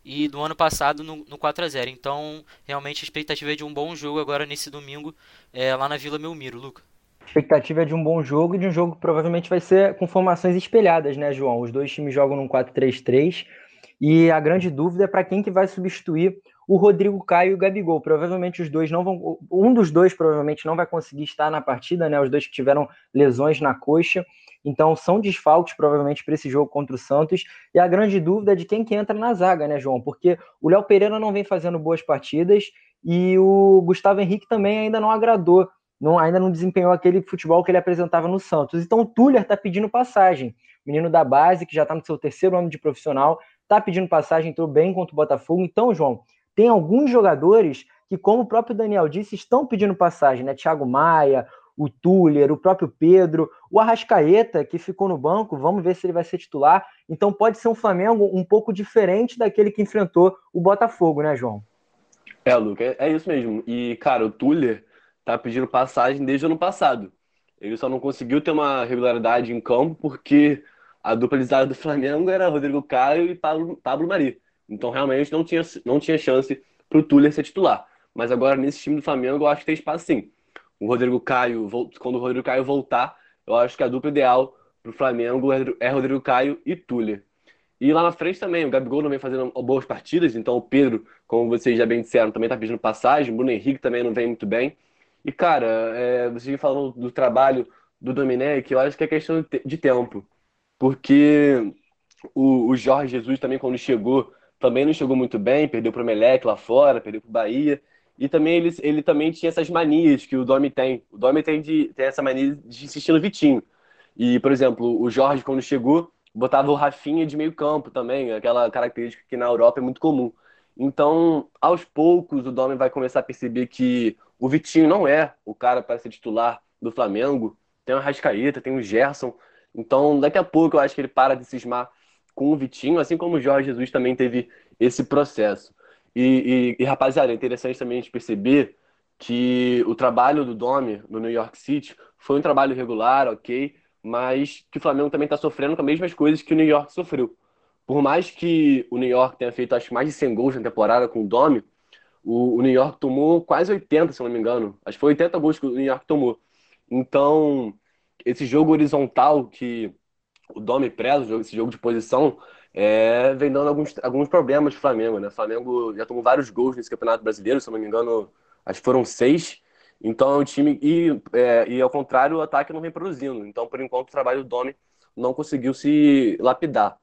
E do ano passado no, no 4 a 0 Então, realmente a expectativa é de um bom jogo agora nesse domingo, é, lá na Vila Belmiro, Luca. expectativa é de um bom jogo e de um jogo que provavelmente vai ser com formações espelhadas, né, João? Os dois times jogam num 4-3-3 e a grande dúvida é para quem que vai substituir o Rodrigo Caio e o Gabigol. Provavelmente os dois não vão. Um dos dois provavelmente não vai conseguir estar na partida, né? Os dois que tiveram lesões na coxa. Então são desfalques provavelmente para esse jogo contra o Santos. E a grande dúvida é de quem que entra na zaga, né, João? Porque o Léo Pereira não vem fazendo boas partidas e o Gustavo Henrique também ainda não agradou. Não, ainda não desempenhou aquele futebol que ele apresentava no Santos. Então o Tuller está pedindo passagem. Menino da base, que já está no seu terceiro ano de profissional, está pedindo passagem, entrou bem contra o Botafogo. Então, João, tem alguns jogadores que, como o próprio Daniel disse, estão pedindo passagem, né? Thiago Maia, o Tuller, o próprio Pedro, o Arrascaeta, que ficou no banco, vamos ver se ele vai ser titular. Então pode ser um Flamengo um pouco diferente daquele que enfrentou o Botafogo, né, João? É, Luca, é, é isso mesmo. E, cara, o Tuller tá pedindo passagem desde o ano passado. Ele só não conseguiu ter uma regularidade em campo porque a dupla do Flamengo era Rodrigo Caio e Pablo, Pablo Mari. Então realmente não tinha, não tinha chance para o Tuller ser titular. Mas agora nesse time do Flamengo eu acho que tem espaço sim. O Rodrigo Caio, quando o Rodrigo Caio voltar, eu acho que a dupla ideal para o Flamengo é, é Rodrigo Caio e Tuller. E lá na frente também, o Gabigol não vem fazendo boas partidas, então o Pedro, como vocês já bem disseram, também está pedindo passagem, o Bruno Henrique também não vem muito bem. E cara, é, vocês falando do trabalho do Domenech, eu acho que é questão de tempo porque o, o Jorge Jesus também, quando chegou, também não chegou muito bem, perdeu para o Melec lá fora, perdeu para o Bahia. E também ele, ele também tinha essas manias que o Domi tem. O Domi tem, de, tem essa mania de insistir no Vitinho. E, por exemplo, o Jorge, quando chegou, botava o Rafinha de meio campo também, aquela característica que na Europa é muito comum. Então, aos poucos, o Domi vai começar a perceber que o Vitinho não é o cara para ser titular do Flamengo. Tem o Rascaeta, tem o Gerson, então, daqui a pouco eu acho que ele para de cismar com o Vitinho, assim como o Jorge Jesus também teve esse processo. E, e, e rapaziada, é interessante também a gente perceber que o trabalho do Domi no New York City foi um trabalho regular, ok, mas que o Flamengo também está sofrendo com as mesmas coisas que o New York sofreu. Por mais que o New York tenha feito acho mais de 100 gols na temporada com o Domi, o, o New York tomou quase 80, se não me engano. Acho que foi 80 gols que o New York tomou. Então, esse jogo horizontal que o Domi preza, esse jogo de posição, é, vem dando alguns, alguns problemas para o Flamengo. Né? O Flamengo já tomou vários gols nesse Campeonato Brasileiro, se não me engano, acho que foram seis. Então é um time. E, é, e ao contrário, o ataque não vem produzindo. Então, por enquanto, o trabalho do Domi não conseguiu se lapidar.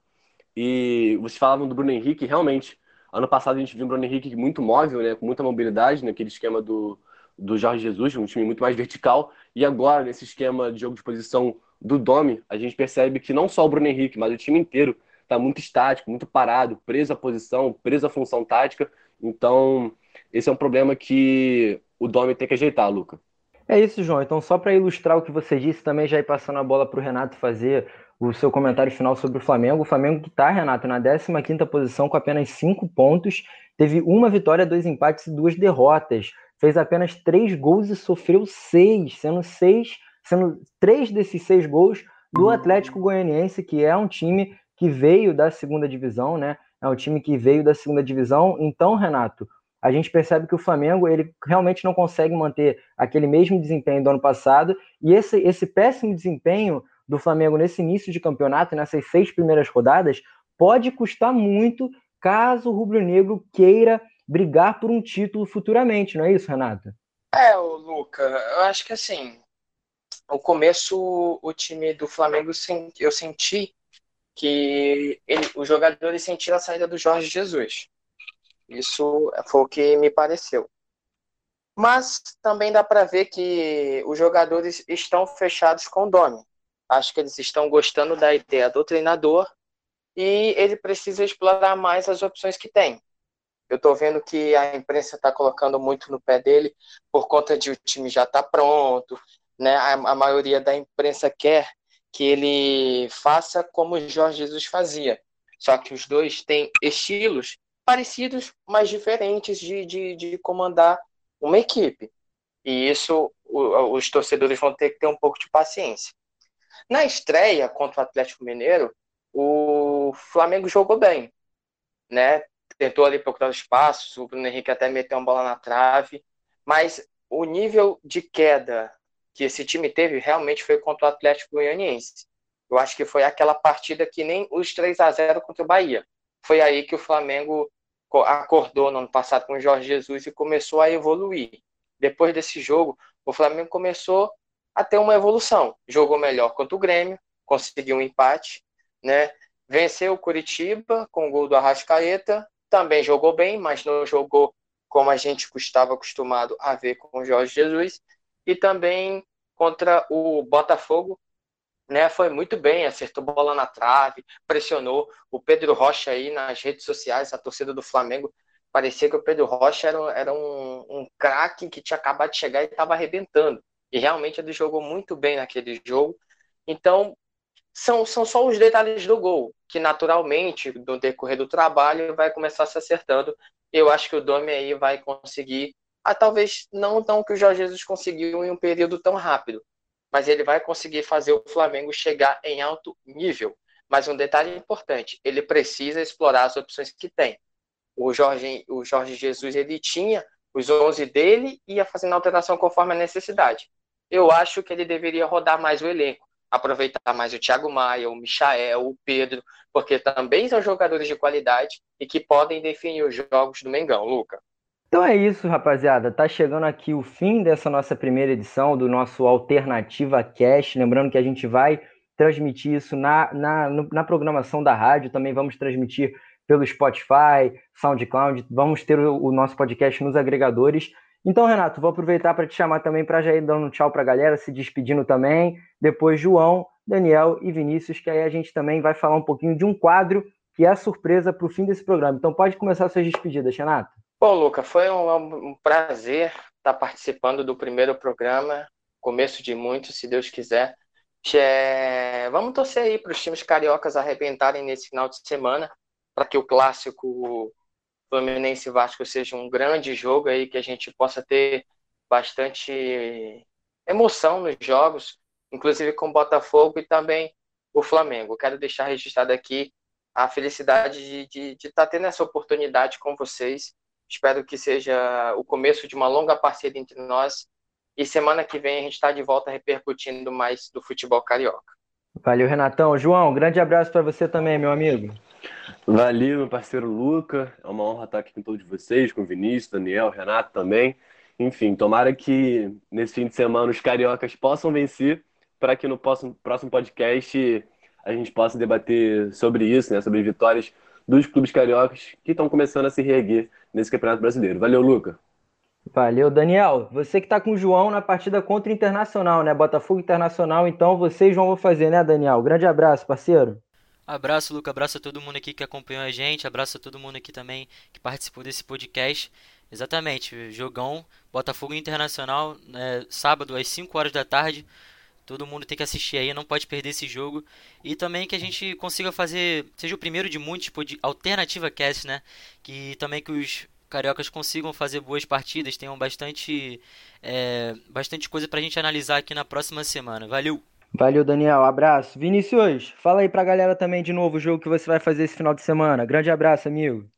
E vocês falavam do Bruno Henrique, realmente. Ano passado a gente viu um Bruno Henrique muito móvel, né, com muita mobilidade, naquele esquema do, do Jorge Jesus, um time muito mais vertical. E agora, nesse esquema de jogo de posição do Domi, a gente percebe que não só o Bruno Henrique, mas o time inteiro está muito estático, muito parado, preso à posição, preso à função tática. Então, esse é um problema que o Domi tem que ajeitar, Luca. É isso, João. Então, só para ilustrar o que você disse, também já ir passando a bola para o Renato fazer o seu comentário final sobre o Flamengo. O Flamengo que está, Renato, na 15ª posição com apenas 5 pontos, teve uma vitória, dois empates e duas derrotas fez apenas três gols e sofreu seis, sendo seis, sendo três desses seis gols do Atlético Goianiense, que é um time que veio da segunda divisão, né? É um time que veio da segunda divisão. Então, Renato, a gente percebe que o Flamengo ele realmente não consegue manter aquele mesmo desempenho do ano passado e esse, esse péssimo desempenho do Flamengo nesse início de campeonato, nessas seis primeiras rodadas, pode custar muito caso o rubro-negro queira brigar por um título futuramente, não é isso, Renata? É, Luca, eu acho que assim, o começo, o time do Flamengo, eu senti que ele, os jogadores sentiram a saída do Jorge Jesus. Isso foi o que me pareceu. Mas também dá para ver que os jogadores estão fechados com o Domi. Acho que eles estão gostando da ideia do treinador e ele precisa explorar mais as opções que tem. Eu estou vendo que a imprensa está colocando muito no pé dele por conta de o time já estar tá pronto, né? A, a, maioria da imprensa quer que ele faça como Jorge Jesus fazia. Só que os dois têm estilos parecidos, mas diferentes de, de, de comandar uma equipe. E isso os torcedores vão ter que ter um pouco de paciência. Na estreia contra o Atlético Mineiro, o Flamengo jogou bem, né? tentou ali procurar espaços, o Bruno Henrique até meteu uma bola na trave, mas o nível de queda que esse time teve realmente foi contra o Atlético Goianiense. Eu acho que foi aquela partida que nem os 3 a 0 contra o Bahia. Foi aí que o Flamengo acordou no ano passado com o Jorge Jesus e começou a evoluir. Depois desse jogo, o Flamengo começou a ter uma evolução. Jogou melhor contra o Grêmio, conseguiu um empate, né? Venceu o Curitiba com o gol do Arrascaeta, também jogou bem, mas não jogou como a gente estava acostumado a ver com o Jorge Jesus. E também contra o Botafogo, né, foi muito bem, acertou bola na trave, pressionou o Pedro Rocha aí nas redes sociais, a torcida do Flamengo, parecia que o Pedro Rocha era, era um, um craque que tinha acabado de chegar e estava arrebentando. E realmente ele jogou muito bem naquele jogo. Então, são, são só os detalhes do gol, que naturalmente, no decorrer do trabalho, vai começar se acertando. Eu acho que o Domi aí vai conseguir, ah, talvez não tão que o Jorge Jesus conseguiu em um período tão rápido, mas ele vai conseguir fazer o Flamengo chegar em alto nível. Mas um detalhe importante, ele precisa explorar as opções que tem. O Jorge, o Jorge Jesus ele tinha os 11 dele e ia fazendo alteração conforme a necessidade. Eu acho que ele deveria rodar mais o elenco, aproveitar mais o Thiago Maia, o Michael, o Pedro, porque também são jogadores de qualidade e que podem definir os jogos do Mengão, Luca. Então é isso, rapaziada. Tá chegando aqui o fim dessa nossa primeira edição do nosso Alternativa Cast. Lembrando que a gente vai transmitir isso na, na, na programação da rádio. Também vamos transmitir pelo Spotify, SoundCloud. Vamos ter o, o nosso podcast nos agregadores. Então, Renato, vou aproveitar para te chamar também para já ir dando tchau para a galera, se despedindo também. Depois, João, Daniel e Vinícius, que aí a gente também vai falar um pouquinho de um quadro que é a surpresa para o fim desse programa. Então, pode começar suas despedidas, Renato. Bom, Luca, foi um, um prazer estar participando do primeiro programa, começo de muito, se Deus quiser. É... Vamos torcer aí para os times cariocas arrebentarem nesse final de semana, para que o clássico Fluminense Vasco seja um grande jogo aí, que a gente possa ter bastante emoção nos jogos, inclusive com o Botafogo e também o Flamengo. Quero deixar registrado aqui a felicidade de estar tá tendo essa oportunidade com vocês Espero que seja o começo de uma longa parceria entre nós. E semana que vem a gente está de volta repercutindo mais do futebol carioca. Valeu, Renatão. João, um grande abraço para você também, meu amigo. Valeu, meu parceiro Luca. É uma honra estar aqui com todos vocês, com o Vinícius, Daniel, Renato também. Enfim, tomara que nesse fim de semana os cariocas possam vencer para que no próximo, próximo podcast a gente possa debater sobre isso, né, sobre vitórias dos clubes cariocas que estão começando a se reerguer nesse Campeonato Brasileiro. Valeu, Luca. Valeu, Daniel. Você que está com o João na partida contra o Internacional, né? Botafogo Internacional, então vocês vão fazer, né, Daniel? Grande abraço, parceiro. Abraço, Luca. Abraço a todo mundo aqui que acompanhou a gente. Abraço a todo mundo aqui também que participou desse podcast. Exatamente, jogão Botafogo Internacional, né, sábado às 5 horas da tarde. Todo mundo tem que assistir aí, não pode perder esse jogo. E também que a gente consiga fazer, seja o primeiro de muitos, tipo, de alternativa cast, né? Que também que os cariocas consigam fazer boas partidas, tenham bastante, é, bastante coisa pra gente analisar aqui na próxima semana. Valeu! Valeu, Daniel. Abraço. Vinícius, fala aí pra galera também de novo o jogo que você vai fazer esse final de semana. Grande abraço, amigo.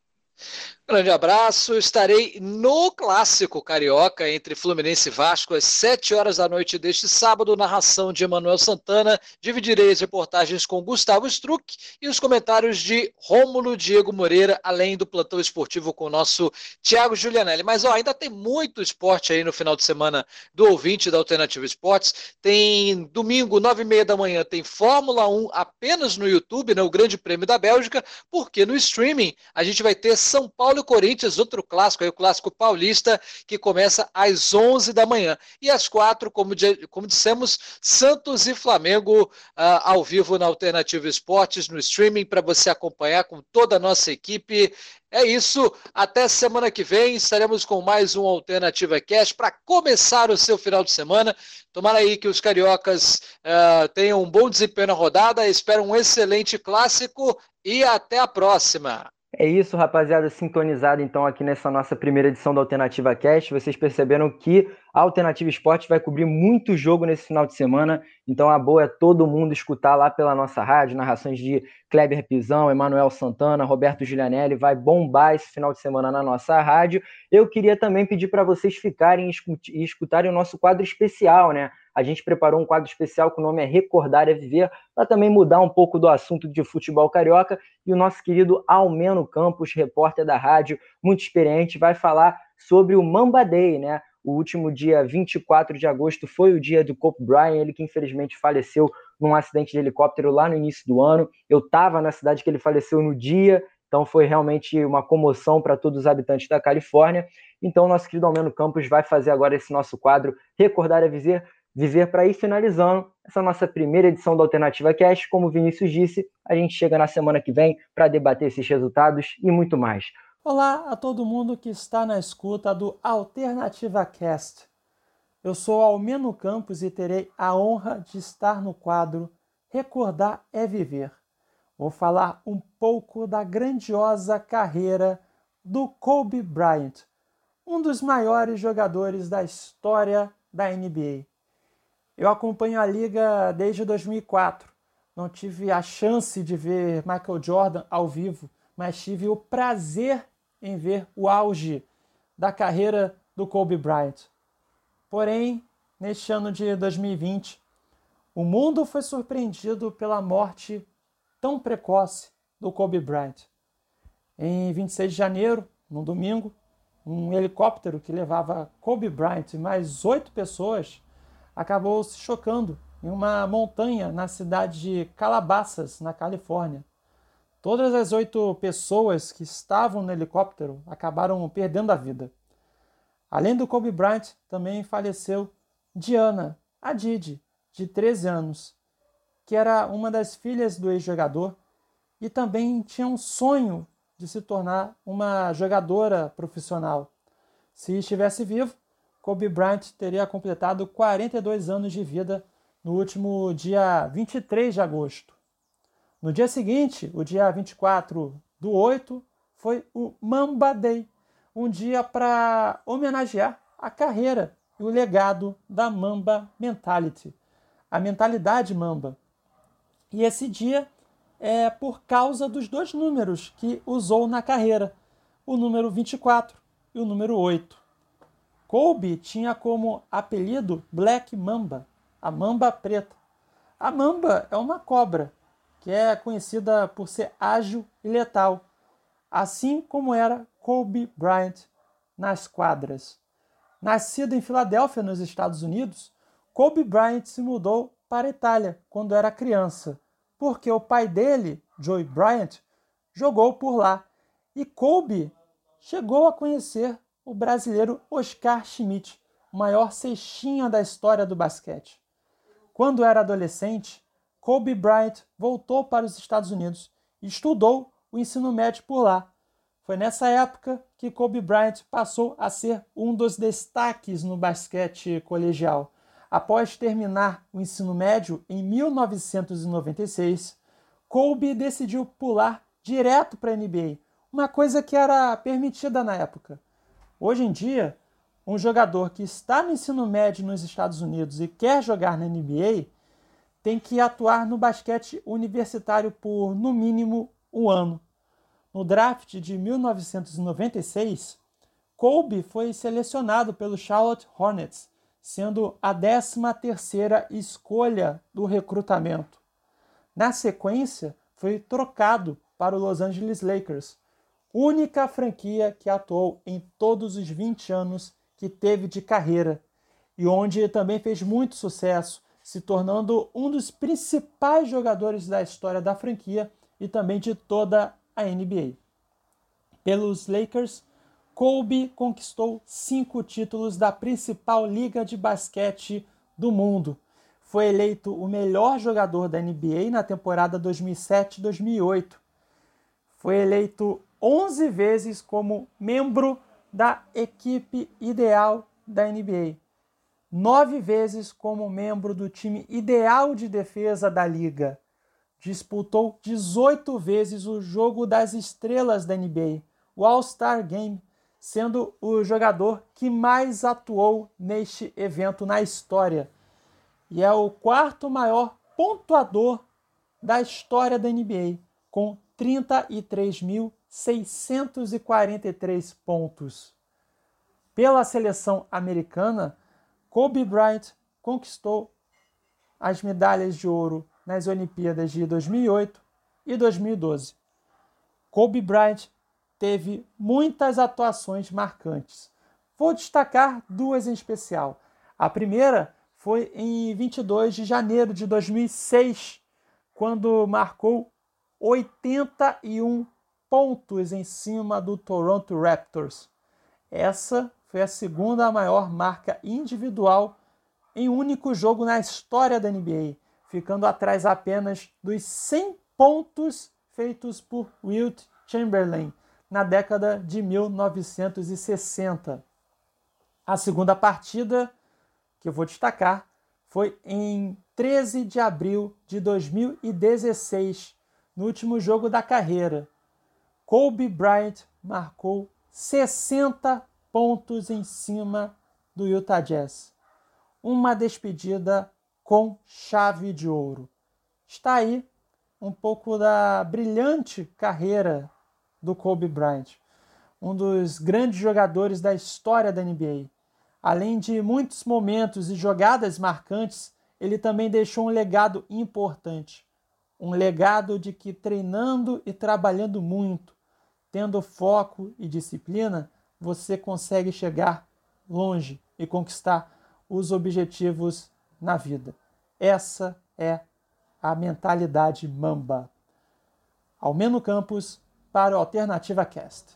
Grande abraço. Estarei no clássico carioca entre Fluminense e Vasco às 7 horas da noite deste sábado. Narração de Emanuel Santana. Dividirei as reportagens com Gustavo Struck e os comentários de Rômulo Diego Moreira, além do plantão esportivo com o nosso Thiago Julianelli. Mas ó, ainda tem muito esporte aí no final de semana do ouvinte da Alternativa Esportes. Tem domingo, 9 e meia da manhã, tem Fórmula 1 apenas no YouTube, né, o Grande Prêmio da Bélgica, porque no streaming a gente vai ter São Paulo Paulo e Corinthians, outro clássico, aí, o clássico paulista, que começa às 11 da manhã. E às quatro, como, como dissemos, Santos e Flamengo uh, ao vivo na Alternativa Esportes, no streaming, para você acompanhar com toda a nossa equipe. É isso, até semana que vem estaremos com mais um Alternativa Cash para começar o seu final de semana. Tomara aí que os cariocas uh, tenham um bom desempenho na rodada, espero um excelente clássico e até a próxima. É isso, rapaziada, sintonizado então aqui nessa nossa primeira edição da Alternativa Cast. Vocês perceberam que Alternativa Esporte vai cobrir muito jogo nesse final de semana, então a boa é todo mundo escutar lá pela nossa rádio, narrações de Kleber Pisão, Emanuel Santana, Roberto Giulianelli, vai bombar esse final de semana na nossa rádio. Eu queria também pedir para vocês ficarem e escutarem o nosso quadro especial, né? A gente preparou um quadro especial que o nome é Recordar é Viver, para também mudar um pouco do assunto de futebol carioca. E o nosso querido Almeno Campos, repórter da rádio, muito experiente, vai falar sobre o Mamba Day, né? O último dia 24 de agosto foi o dia do Kobe Bryant, ele que infelizmente faleceu num acidente de helicóptero lá no início do ano. Eu estava na cidade que ele faleceu no dia, então foi realmente uma comoção para todos os habitantes da Califórnia. Então, nosso querido Almeno Campos vai fazer agora esse nosso quadro Recordar é Viver, viver para ir finalizando essa nossa primeira edição da Alternativa Cast. Como o Vinícius disse, a gente chega na semana que vem para debater esses resultados e muito mais. Olá a todo mundo que está na escuta do Alternativa Cast. Eu sou Almeno Campos e terei a honra de estar no quadro Recordar é Viver. Vou falar um pouco da grandiosa carreira do Kobe Bryant, um dos maiores jogadores da história da NBA. Eu acompanho a liga desde 2004. Não tive a chance de ver Michael Jordan ao vivo, mas tive o prazer em ver o auge da carreira do Kobe Bryant. Porém, neste ano de 2020, o mundo foi surpreendido pela morte tão precoce do Kobe Bryant. Em 26 de janeiro, num domingo, um helicóptero que levava Kobe Bryant e mais oito pessoas acabou se chocando em uma montanha na cidade de Calabasas, na Califórnia. Todas as oito pessoas que estavam no helicóptero acabaram perdendo a vida. Além do Kobe Bryant, também faleceu Diana, a Didi, de 13 anos, que era uma das filhas do ex-jogador e também tinha um sonho de se tornar uma jogadora profissional. Se estivesse vivo, Kobe Bryant teria completado 42 anos de vida no último dia 23 de agosto. No dia seguinte, o dia 24 do 8, foi o Mamba Day, um dia para homenagear a carreira e o legado da Mamba Mentality, a mentalidade Mamba. E esse dia é por causa dos dois números que usou na carreira, o número 24 e o número 8. Kobe tinha como apelido Black Mamba, a mamba preta. A mamba é uma cobra que é conhecida por ser ágil e letal, assim como era Kobe Bryant nas quadras. Nascido em Filadélfia, nos Estados Unidos, Kobe Bryant se mudou para a Itália quando era criança, porque o pai dele, Joey Bryant, jogou por lá e Kobe chegou a conhecer o brasileiro Oscar Schmidt, o maior cestinha da história do basquete. Quando era adolescente, Kobe Bryant voltou para os Estados Unidos e estudou o ensino médio por lá. Foi nessa época que Kobe Bryant passou a ser um dos destaques no basquete colegial. Após terminar o ensino médio em 1996, Kobe decidiu pular direto para a NBA, uma coisa que era permitida na época. Hoje em dia, um jogador que está no ensino médio nos Estados Unidos e quer jogar na NBA tem que atuar no basquete universitário por, no mínimo, um ano. No draft de 1996, Kobe foi selecionado pelo Charlotte Hornets, sendo a 13ª escolha do recrutamento. Na sequência, foi trocado para o Los Angeles Lakers, única franquia que atuou em todos os 20 anos que teve de carreira e onde também fez muito sucesso, se tornando um dos principais jogadores da história da franquia e também de toda a NBA. Pelos Lakers, Kobe conquistou cinco títulos da principal liga de basquete do mundo. Foi eleito o melhor jogador da NBA na temporada 2007-2008. Foi eleito 11 vezes como membro da equipe ideal da NBA nove vezes como membro do time ideal de defesa da liga. Disputou 18 vezes o Jogo das Estrelas da NBA, o All-Star Game, sendo o jogador que mais atuou neste evento na história. E é o quarto maior pontuador da história da NBA, com 33.643 pontos. Pela seleção americana, Kobe Bryant conquistou as medalhas de ouro nas Olimpíadas de 2008 e 2012. Kobe Bryant teve muitas atuações marcantes. Vou destacar duas em especial. A primeira foi em 22 de janeiro de 2006, quando marcou 81 pontos em cima do Toronto Raptors. Essa foi a segunda maior marca individual em único jogo na história da NBA, ficando atrás apenas dos 100 pontos feitos por Wilt Chamberlain na década de 1960. A segunda partida que eu vou destacar foi em 13 de abril de 2016, no último jogo da carreira. Kobe Bryant marcou 60 pontos em cima do Utah Jazz. Uma despedida com chave de ouro. Está aí um pouco da brilhante carreira do Kobe Bryant, um dos grandes jogadores da história da NBA. Além de muitos momentos e jogadas marcantes, ele também deixou um legado importante. Um legado de que treinando e trabalhando muito, tendo foco e disciplina, você consegue chegar longe e conquistar os objetivos na vida. Essa é a mentalidade mamba. Almeno Campos para o Alternativa Cast.